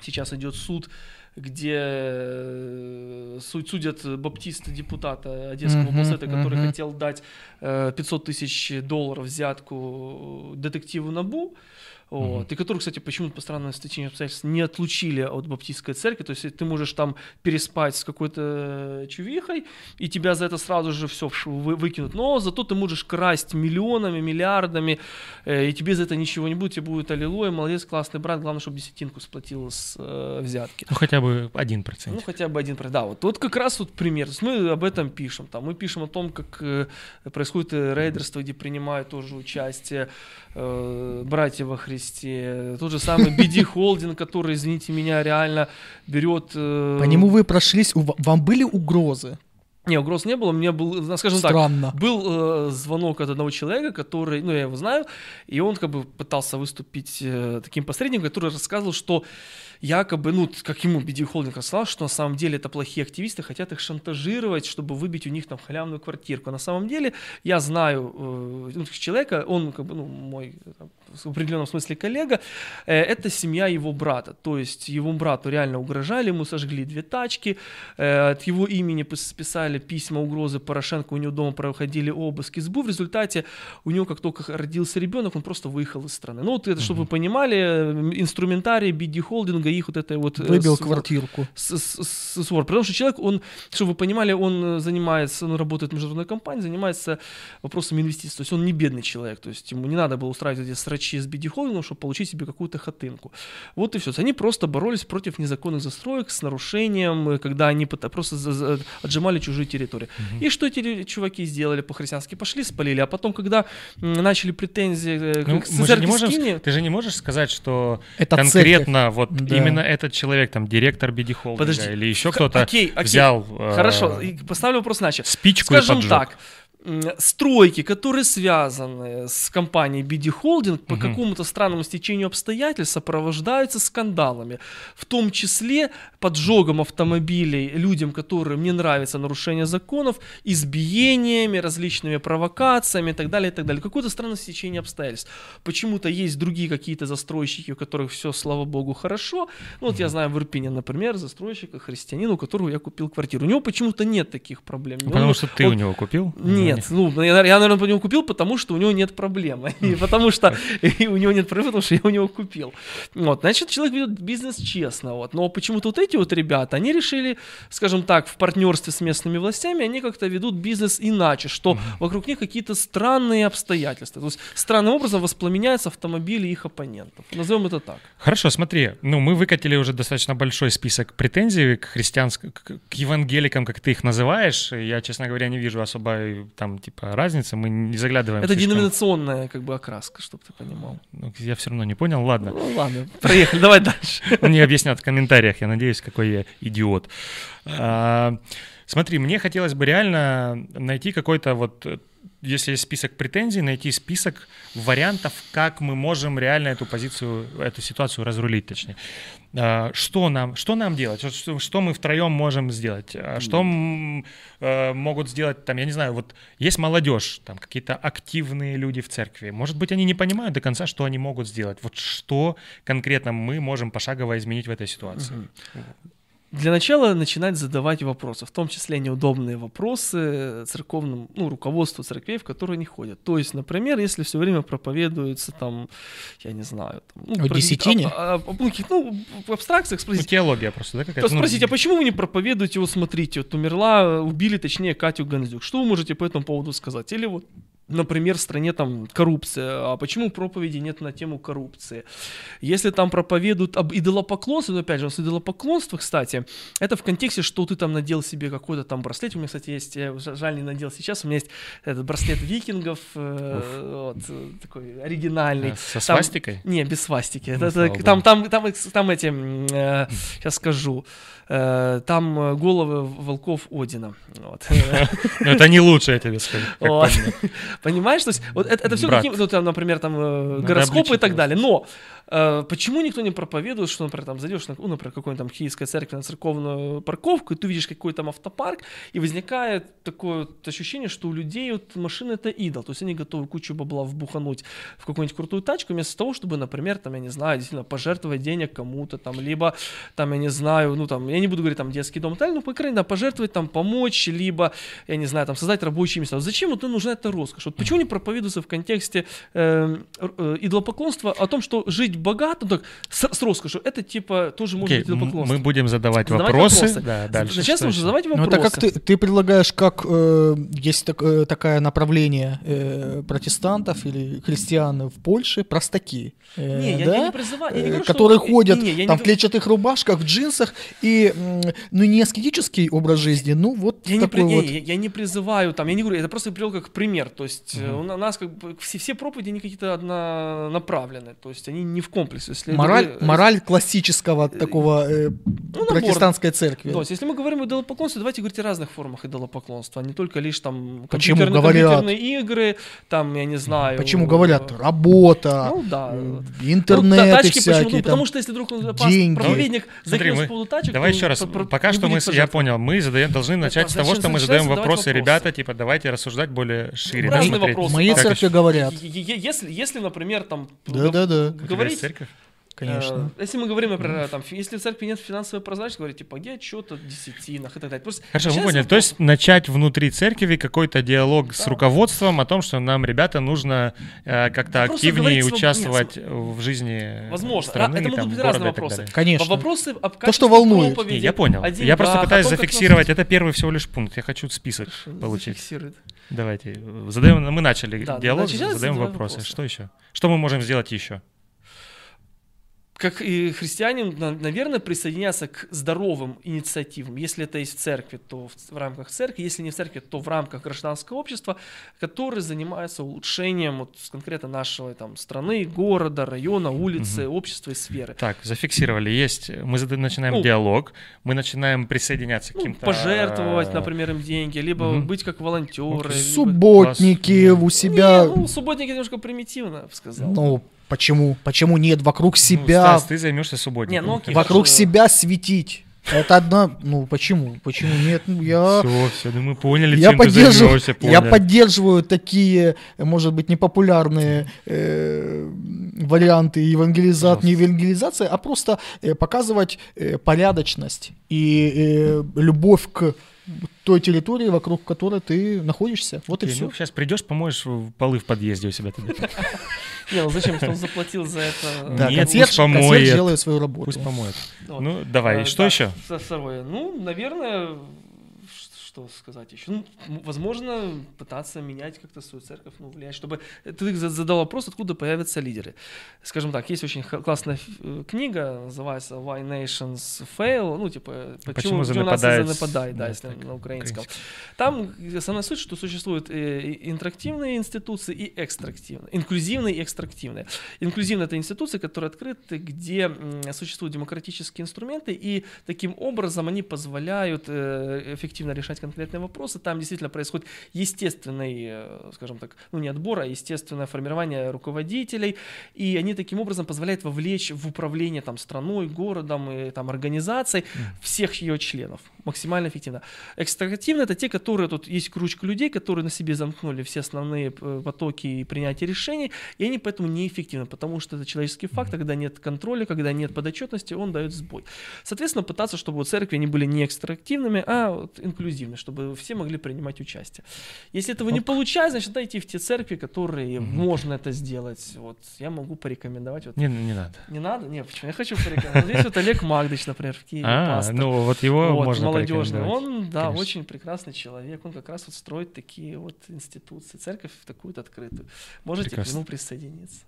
S1: сейчас идет суд, где э, суд, судят баптиста, депутата Одесского
S3: Мгм,
S1: облсета, который
S3: мгм.
S1: хотел дать э, 500 тысяч долларов взятку детективу Набу, вот, и который, кстати, почему-то по странному стечению обстоятельств не отлучили от баптистской церкви, то есть ты можешь там переспать с какой-то чувихой, и тебя за это сразу же все выкинут, но зато ты можешь красть миллионами, миллиардами, э, и тебе за это ничего не будет, тебе будет аллилуйя, молодец, классный брат, главное, чтобы десятинку сплотил с э, взятки.
S2: Ну, хотя бы один процент.
S1: Ну, хотя бы один, про- да, вот, вот как раз вот пример, то есть мы об этом пишем, там, мы пишем о том, как э, происходит э, рейдерство, где принимают тоже участие э, братья во Христе, тот же самый BD Холдинг, который, извините меня, реально берет... э,
S3: По нему вы прошлись, вам были угрозы?
S1: Не, угроз не было, мне был, ну, скажем так,
S3: Странно.
S1: был э, звонок от одного человека, который, ну, я его знаю, и он как бы пытался выступить э, таким посредником, который рассказывал, что якобы, ну, как ему BD Холдинг рассказал, что на самом деле это плохие активисты, хотят их шантажировать, чтобы выбить у них там халявную квартирку. На самом деле, я знаю э, ну, человека, он как бы, ну, мой э, там, в определенном смысле коллега, э, это семья его брата, то есть его брату реально угрожали, ему сожгли две тачки, э, от его имени пис- писали письма угрозы Порошенко, у него дома проходили обыски СБУ, в результате у него как только родился ребенок, он просто выехал из страны. Ну вот это, чтобы вы понимали, инструментарий BD Холдинга, их вот это вот... э,
S3: Выбил
S1: свор-
S3: квартирку.
S1: с- с- с- свор. Потому что человек, он, чтобы вы понимали, он занимается, он работает в международной компании, занимается вопросами инвестиций. То есть он не бедный человек. То есть ему не надо было устраивать эти срачи с чтобы получить себе какую-то хатынку. Вот и все. Они просто боролись против незаконных застроек с нарушением, э, когда они просто отжимали чужие территории. И что эти чуваки сделали по-христиански? Пошли, спалили. А потом, когда начали претензии э,
S2: Ну,
S1: к
S2: мы же
S1: церкви
S2: не можем, ты же не можешь сказать, что
S3: Это
S2: конкретно вот
S3: Да.
S2: именно этот человек, там, директор BD Холдинга
S1: Подожди.
S2: или еще кто-то
S1: окей, окей.
S2: взял э,
S1: Хорошо, поставлю вопрос иначе.
S2: спичку
S1: Скажем
S2: и поджег.
S1: так, стройки, которые связаны с компанией BD Holding по
S2: Мгм.
S1: какому-то странному стечению обстоятельств сопровождаются скандалами, в том числе поджогом автомобилей людям, которым не нравится нарушение законов, избиениями, различными провокациями и так далее, и так далее. Какое-то странное стечение обстоятельств. Почему-то есть другие какие-то застройщики, у которых все, слава богу, хорошо. Ну, вот я знаю в Ирпине, например, застройщика, христианина, у которого я купил квартиру. У него почему-то нет таких проблем.
S2: Ну, Потому
S1: Он-
S2: что ты
S1: он-
S2: у него купил?
S1: нет, Нет, ну, я, я, наверное, по нему купил, потому что у него нет проблемы. И потому что и у него нет проблемы, потому что я у него купил. Вот, значит, человек ведет бизнес честно. Вот. Но почему-то вот эти вот ребята, они решили, скажем так, в партнерстве с местными властями, они как-то ведут бизнес иначе, что вокруг них какие-то странные обстоятельства. То есть странным образом воспламеняются автомобили их оппонентов. Назовем это так.
S2: Хорошо, смотри, ну мы выкатили уже достаточно большой список претензий к христианским, к, к евангеликам, как ты их называешь. Я, честно говоря, не вижу особой там типа разницы. Мы не заглядываем.
S1: Это
S2: слишком-
S1: деноминационная как бы окраска, чтобы ты понимал.
S2: Ну, я все равно не понял. Ладно.
S1: Ну ладно, проехали, давай дальше.
S2: Мне объяснят в комментариях, я надеюсь, какой я идиот. А, смотри, мне хотелось бы реально найти какой-то вот, э, если есть список претензий, найти список вариантов, как мы можем реально эту позицию, эту ситуацию разрулить, точнее. А, Что нам, что нам делать? Что, что мы втроем можем сделать? А Что э, могут сделать, там, я не знаю, вот есть молодежь, там какие-то активные люди в церкви. Может быть, они не понимают до конца, что они могут сделать. Вот что конкретно мы можем пошагово изменить в этой ситуации?
S1: Для начала начинать задавать вопросы, в том числе неудобные вопросы церковным, ну, руководству церквей, в которые они ходят. То есть, например, если все время проповедуется там, я не знаю, там, ну,
S3: О
S1: про-
S3: десятине?
S1: а- а- а- ну, ну, в абстракциях
S2: Ну,
S1: спросить,
S2: теология просто, да,
S1: то
S2: какая-то? Ну,
S1: спросить, а почему вы не проповедуете, вот смотрите, вот умерла, убили, точнее, Катю Гандзюк, что вы можете по этому поводу сказать? Или вот Например, в стране там коррупция. А почему проповеди нет на тему коррупции? Если там проповедуют об идолопоклонстве, но опять же, с идолопоклонство, кстати, это в контексте, что ты там надел себе какой-то там браслет. У меня, кстати, есть, я жаль, не надел сейчас, у меня есть этот браслет викингов, э, вот, э, такой оригинальный.
S2: А, Со
S1: Там-
S2: свастикой?
S1: Не, без свастики.
S2: Ну,
S1: Это- там, там, там, там эти, сейчас скажу, э, там э, головы волков Одина. Вот.
S2: Ну, это не лучше, я тебе скажу.
S1: Понимаешь, то есть вот это, это все
S2: Брат.
S1: какие, ну там, например, там э, гороскопы и так далее. Но почему никто не проповедует, что, например, там зайдешь на, ну, например, какой-нибудь там киевской церкви на церковную парковку, и ты видишь какой там автопарк, и возникает такое вот ощущение, что у людей вот машина это идол, то есть они готовы кучу бабла вбухануть в какую-нибудь крутую тачку, вместо того, чтобы, например, там, я не знаю, действительно пожертвовать денег кому-то там, либо там, я не знаю, ну там, я не буду говорить там детский дом, так ну, по крайней мере, пожертвовать там, помочь, либо, я не знаю, там, создать рабочие места. Зачем вот нужна эта роскошь? Вот почему не проповедуется в контексте э, э, идолопоклонства о том, что жить богато, ну, так, с, с роскошью, это типа тоже может
S2: Окей,
S1: быть идолопоклонство.
S2: мы будем задавать
S1: Задавать
S2: вопросы.
S1: вопросы.
S2: Да, дальше. Что
S1: нужно задавать
S3: Ну,
S1: вопросы.
S3: это как ты, ты предлагаешь, как э, есть так- э, такое направление э, протестантов или христиан в Польше, простаки. э,
S1: Не, я-
S3: да?
S1: я не призываю, я не говорю, что-
S3: которые
S1: не,
S3: ходят
S1: не, я не
S3: там в
S1: говорю-
S3: клетчатых рубашках, в джинсах и ну не аскетический образ жизни, ну вот
S1: Я не,
S3: такой
S1: при-
S3: вот.
S1: не, я, я не призываю там, я не говорю, это просто привел как пример. То есть э, у нас как бы все, все проповеди, они какие-то однонаправленные, то есть они не в комплексе. Если
S3: Мораль,
S1: это-
S3: мораль классического такого э,
S1: набор.
S3: протестантской церкви.
S1: То есть, если мы говорим о идолопоклонстве, давайте говорить о разных формах идолопоклонства, а не только лишь там
S3: Почему
S1: компьютерные,
S3: говорят?
S1: компьютерные игры, там, я не знаю.
S3: Почему
S1: э,
S3: говорят работа,
S1: Ну да.
S3: э,
S1: Ну,
S3: интернет
S1: та-
S3: и
S1: тачки почему?
S3: всякие
S1: Ну, потому что если вдруг
S3: деньги.
S1: проповедник
S2: мы-
S1: с поводу тачек,
S2: Давай
S1: то
S2: еще раз. Пока что мы, с- я понял, мы задаем, должны начать с того, что мы задаем вопросы.
S1: вопросы?
S2: Ребята, типа, давайте рассуждать более шире. да,
S1: Разные вопросы.
S3: В
S1: Как
S3: церкви говорят.
S1: Если, если, например, там
S3: Да-да-да,
S2: У тебя есть церковь?
S3: конечно.
S1: Э, Если мы говорим, например, там, если в церкви нет финансовой прозрачности, говорить, типа, где отчет о десятинах и так далее. Просто
S2: Хорошо, мы поняли.
S1: вот-
S2: То есть начать внутри церкви какой-то диалог с
S1: Да.
S2: руководством о том, что нам, ребята, нужно э, как-то
S1: Просто
S2: активнее
S1: говорить
S2: участвовать в жизни
S1: Возможно.
S2: страны,
S1: Ра- это могут
S2: там,
S1: быть разные вопросы.
S3: Конечно.
S1: Вопросы об
S3: что
S1: качестве
S3: волнует.
S1: проповеди,
S2: Не, я понял.
S1: о
S2: Я просто пытаюсь
S1: том,
S2: зафиксировать. Это первый всего лишь пункт. Я хочу список
S1: относиться-
S2: получить.
S1: зафиксирует.
S2: Давайте. Задаем, мы начали
S1: Да,
S2: диалог,
S1: значит,
S2: задаем вопросы.
S1: вопросы.
S2: Что еще? Что мы можем сделать еще?
S1: Как и христианин, на- наверное, присоединяться к здоровым инициативам. Если это есть в церкви, то в, в рамках церкви. Если не в церкви, то в рамках гражданского общества, которые занимаются улучшением вот, конкретно нашего там, страны, города, района, улицы, общества и сферы.
S2: Так, зафиксировали. Есть. Мы начинаем
S1: Ну,
S2: диалог. Мы начинаем присоединяться к
S1: Ну,
S2: каким-то...
S1: пожертвовать, например, им деньги, либо
S2: мгм.
S1: быть как волонтеры. либо-
S3: Субботники у себя.
S1: Не, ну, субботники немножко примитивно, я бы сказал.
S3: Ну, почему? Почему нет? Вокруг
S2: ну,
S3: себя,
S2: Стас, ты займешься субботником.
S1: Не, ну, окей,
S3: вокруг
S1: хорошо.
S3: себя светить. Это одна, ну почему? Почему нет? Ну, я,
S2: Все, все, да мы поняли,
S3: я
S2: чем ты
S3: поддерживаю, я
S2: поняли.
S3: поддерживаю такие, может быть, непопулярные э, варианты евангелизации, не евангелизации, а просто э, показывать э, порядочность и э, любовь к той территории, вокруг которой ты находишься. Вот и
S2: Окей,
S3: все.
S2: ну, сейчас придешь, помоешь в- полы в подъезде у себя тогда.
S1: Не, ну зачем, что он заплатил за это?
S3: Да,
S2: Нет,
S3: консьерж,
S2: пусть помоет.
S3: консьерж делает свою работу.
S2: Пусть помоет. Ну, давай, что еще?
S1: со- Второе. Ну, наверное, что сказать еще? Ну, возможно, пытаться менять как-то свою церковь, ну, влиять, чтобы... Ты за- задал вопрос, откуда появятся лидеры. Скажем так, есть очень классная э, книга, называется Why Nations Fail, ну, типа,
S2: Почему
S1: почему, почему нации
S2: нападают с-
S1: нападает, да,
S2: да,
S1: если
S2: так,
S1: на украинском.
S2: украинский.
S1: Там основная суть, что существуют э, интерактивные институции и экстрактивные. Инклюзивные и экстрактивные. Инклюзивные это институции, которые открыты, где существуют демократические инструменты, и таким образом они позволяют э, эффективно решать конкретные вопросы. Там действительно происходит естественный, э, скажем так, ну не отбор, а естественное формирование руководителей, и они таким образом позволяют вовлечь в управление там страной, городом и там организацией всех ее членов максимально эффективно. Экстrakативно это те, которые тут есть кружка людей, которые на себе замкнули все основные э, потоки принятия решений, и они поэтому неэффективны, потому что это человеческий факт, когда нет контроля, когда нет подотчетности, он дает сбой. Соответственно, пытаться, чтобы церкви они были не экстрактивными, а вот инклюзивны, чтобы все могли принимать участие. Если этого не получается, значит, дайте в те церкви, которые можно это сделать. Вот я могу порекомендовать. Вот.
S2: Не, не надо.
S1: Не надо? Нет, почему? Я хочу порекомендовать. Здесь вот Олег Магдыч, например, в Киеве,
S2: А, ну вот его можно
S1: молодежный. Он, да,
S2: конечно.
S1: очень прекрасный человек. Он как раз вот строит такие вот институции. Церковь такую-то открытую. Можете
S2: Прекрасно.
S1: к нему присоединиться.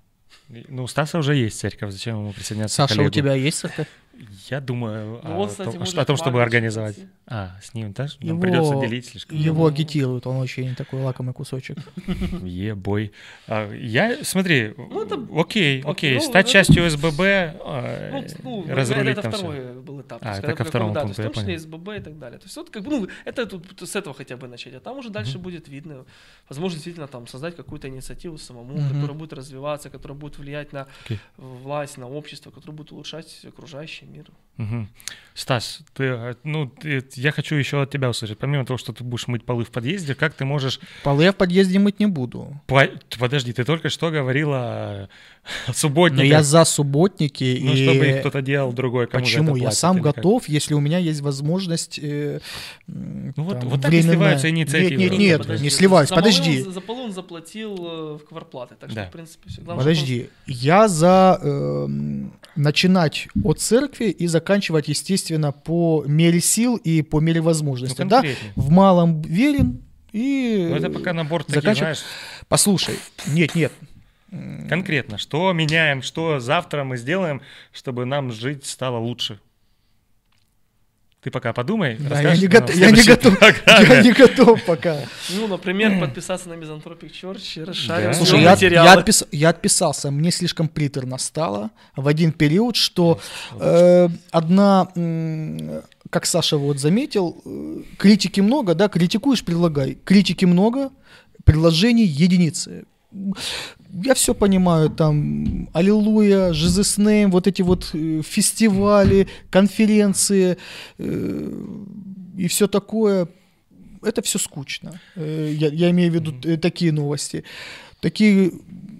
S2: Ну, у Стаса уже есть церковь, зачем ему присоединяться к
S3: Саша, у
S2: коллегу?
S3: тебя есть церковь?
S2: Я думаю
S1: Ну,
S2: о,
S1: он, кстати,
S2: том, что- о том, чтобы организовать. А, с ним тоже? Нам
S3: Его-
S2: придется делить слишком.
S3: Его агитируют, он очень такой лакомый кусочек.
S2: Ебой. А, я, смотри,
S1: Ну, это-
S2: окей, окей,
S1: ну,
S2: стать
S1: это-
S2: частью СББ, э,
S1: Ну, ну,
S2: разрулить
S1: это
S2: там
S1: второй
S2: все.
S1: был этап.
S2: А,
S1: То есть,
S2: это ко второму
S1: да, то
S2: пункту,
S1: есть,
S2: я понял.
S1: СББ и так далее. То есть вот как бы, ну, это тут с этого хотя бы начать, а там уже дальше будет видно. Возможно, действительно там создать какую-то инициативу самому, которая будет развиваться, которая будет влиять на власть, на общество, которая будет улучшать окружающий мир.
S2: Мгм. Стас, ты, э, ну, ты- я хочу еще от тебя услышать. Помимо того, что ты будешь мыть полы в подъезде, как ты можешь...
S3: Полы я в подъезде мыть не буду.
S2: по- Подожди, ты только что говорила о
S3: Но
S2: субботниках.
S3: я за субботники.
S2: Ну,
S3: и...
S2: чтобы их кто-то делал другой, кому за
S3: Почему? Я сам
S2: как?
S3: готов, если у меня есть возможность. э,
S2: Ну вот-
S3: там,
S2: вот так и
S3: временная-
S2: сливаются инициативы.
S3: Нет, нет, нет,
S2: подожди,
S3: не сливаюсь.
S1: За полы
S3: Подожди,
S1: он- За полу он заплатил э, в кварплаты, так что,
S2: Да.
S1: в принципе, все. Главное, чтобы он-
S3: подожди. Я за эм, начинать от церкви и заканчивать, естественно, по мере сил и по мере
S2: Ну,
S3: возможности. да, в малом верен и
S2: Ну, это пока набор таких,
S3: заканчив-
S2: знаешь,
S3: Послушай, нет, нет.
S2: конкретно. Что меняем, что завтра мы сделаем, чтобы нам жить стало лучше. Ты пока подумай.
S3: Да, я не, готов, я не готов.
S2: программе.
S3: Я не готов пока.
S1: Ну, например, подписаться на Мизантропик Church и расшаривать
S2: Да.
S3: Слушай, я,
S1: материалы.
S3: я, отпис- я отписался, мне слишком приторно стало в один период, что э, одна, как Саша вот заметил, э, критики много, да, критикуешь, предлагай. Критики много, предложений единицы. Я все понимаю, там, Аллилуйя, Jesus Name, вот эти вот э, фестивали, конференции э, и все такое. Это все скучно. Э, Я, я имею в виду э, такие новости. Такие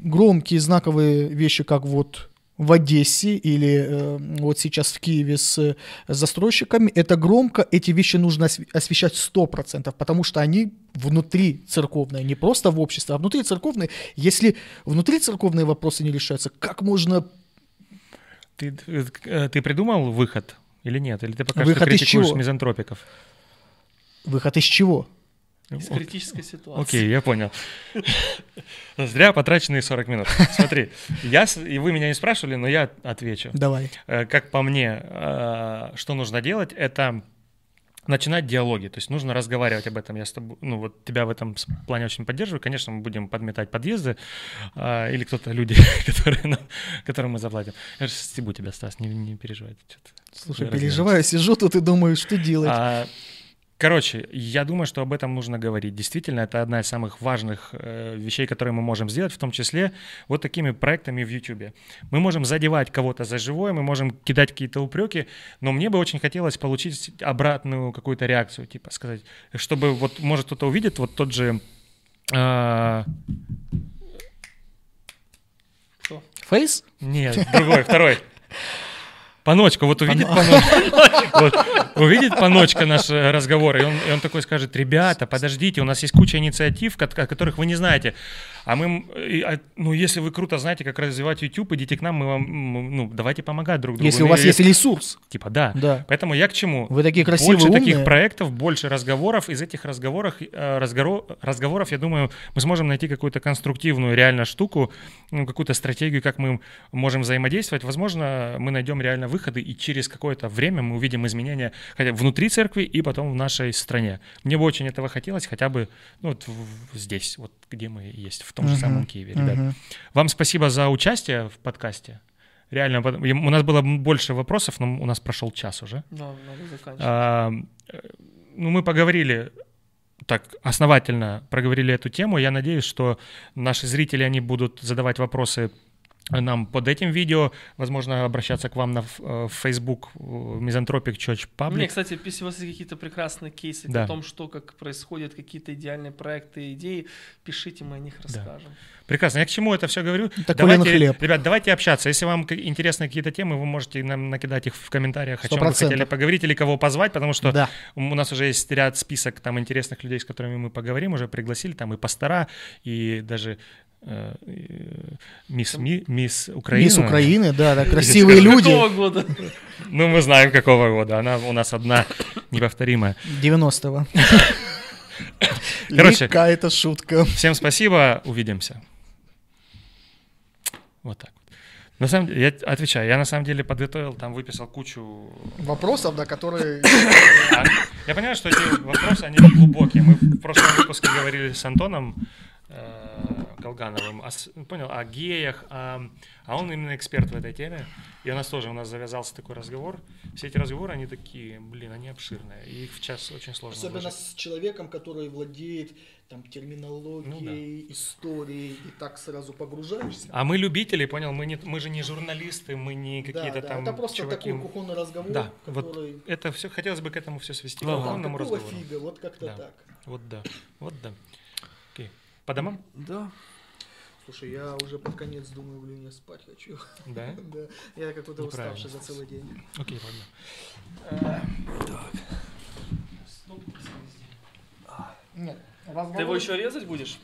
S3: громкие, знаковые вещи, как вот в Одессе или э, вот сейчас в Киеве с э, застройщиками, это громко, эти вещи нужно осве- освещать 100%, потому что они внутри церковные, не просто в обществе, а внутри церковные. Если внутри церковные вопросы не решаются, как можно...
S2: Ты, э, ты придумал выход или нет? Или ты пока
S3: Выход
S2: что критикуешь мизантропиков?
S3: Выход из чего?
S1: Из критической ситуации.
S2: Окей, я понял. Зря потраченные 40 минут. Смотри, я, и вы меня не спрашивали, но я отвечу.
S3: Давай.
S2: Э, Как по мне, э, что нужно делать, это начинать диалоги, то есть нужно разговаривать об этом. Я с тобой, ну вот тебя в этом плане очень поддерживаю. Конечно, мы будем подметать подъезды э, или кто-то люди, которые нам, которым мы заплатим. Я же стебу тебя, Стас, не, не переживай.
S3: Слушай, переживаю, сижу тут и думаю, что делать.
S2: А, Короче, я думаю, что об этом нужно говорить. Действительно, это одна из самых важных э, вещей, которые мы можем сделать, в том числе вот такими проектами в YouTube. Мы можем задевать кого-то за живое, мы можем кидать какие-то упреки, но мне бы очень хотелось получить обратную какую-то реакцию, типа сказать, чтобы вот, может, кто-то увидит вот тот же...
S1: Кто?
S3: Фейс?
S2: Нет, другой, второй. Паночка, вот увидит Паночка, увидит Паночка наш э, разговор, и он, такой скажет, ребята, подождите, у нас есть куча инициатив, о которых вы не знаете, а мы, а, ну, если вы круто знаете, как развивать YouTube, идите к нам, мы вам, ну, давайте помогать друг другу.
S3: Если у
S2: Ну,
S3: вас есть ресурс.
S2: Типа, да.
S3: Да.
S2: Поэтому я к чему?
S3: Вы такие красивые,
S2: Больше таких
S3: умные.
S2: проектов, больше разговоров. Из этих разговоров, э, разгоро- разговоров, я думаю, мы сможем найти какую-то конструктивную реально штуку, ну, какую-то стратегию, как мы можем взаимодействовать. Возможно, мы найдем реально выходы, и через какое-то время мы увидим изменения хотя внутри церкви и потом в нашей стране. Мне бы очень этого хотелось, хотя бы ну, вот здесь, вот где мы есть, в том же самом Киеве, ребят. Вам спасибо за участие в подкасте. Реально, у нас было больше вопросов, но у нас прошел час уже.
S1: Да, надо заканчивать.
S2: А, ну, мы поговорили так основательно проговорили эту тему. Я надеюсь, что наши зрители, они будут задавать вопросы нам под этим видео, возможно, обращаться к вам на э, в Facebook э, Misanthropic Church
S1: Мне,
S2: Public.
S1: кстати, если у вас есть какие-то прекрасные кейсы
S2: Да.
S1: о том, что как происходят какие-то идеальные проекты, идеи, пишите, мы о них расскажем.
S2: Прекрасно. Я к чему это все говорю?
S3: Так
S2: давайте,
S3: хлеб.
S2: Ребят, давайте общаться. Если вам интересны какие-то темы, вы можете нам накидать их в комментариях, о
S3: Сто
S2: чем вы хотели поговорить или кого позвать, потому что
S3: Да.
S2: у нас уже есть ряд список там интересных людей, с которыми мы поговорим, уже пригласили там и пастора, и даже мисс, Ми- мисс Украина.
S3: Мисс Украины, да, да, красивые люди.
S1: Какого года?
S2: Ну, мы знаем, какого года. Она у нас одна неповторимая.
S3: 90-го.
S2: Короче.
S3: Какая-то шутка.
S2: Всем спасибо, увидимся. Вот так. вот. На самом деле, я отвечаю, я на самом деле подготовил, там выписал кучу...
S3: Вопросов, да, которые...
S2: А, Я понимаю, что эти вопросы, они глубокие. Мы в прошлом выпуске говорили с Антоном э, Колгановым, о ну, понял, о геях, о- а он именно эксперт в этой теме. И у нас тоже, у нас завязался такой разговор. Все эти разговоры, они такие, блин, они обширные. И их в час очень сложно
S3: Особенно
S2: вложить.
S3: с человеком, который владеет там терминологией, историей, и так сразу погружаешься.
S2: А мы любители, понял, мы, не, мы же не журналисты, мы не
S3: Да,
S2: какие-то
S3: да,
S2: там
S3: это просто
S2: чуваки.
S3: такой кухонный разговор,
S2: Да, вот
S3: который...
S2: это все, хотелось бы к этому все свести, к
S1: Ага.
S3: Там,
S2: духовному
S3: какого
S2: разговору.
S3: фига, вот как-то
S2: Да.
S3: так.
S2: Вот да, вот да. Окей. По домам?
S1: Да.
S3: Слушай, я уже под конец думаю, блин, я спать хочу.
S2: Да?
S3: Да, я какой-то
S2: Неправильно.
S3: уставший за целый день.
S2: Окей, ладно.
S3: Нет,
S1: Ты его еще резать будешь?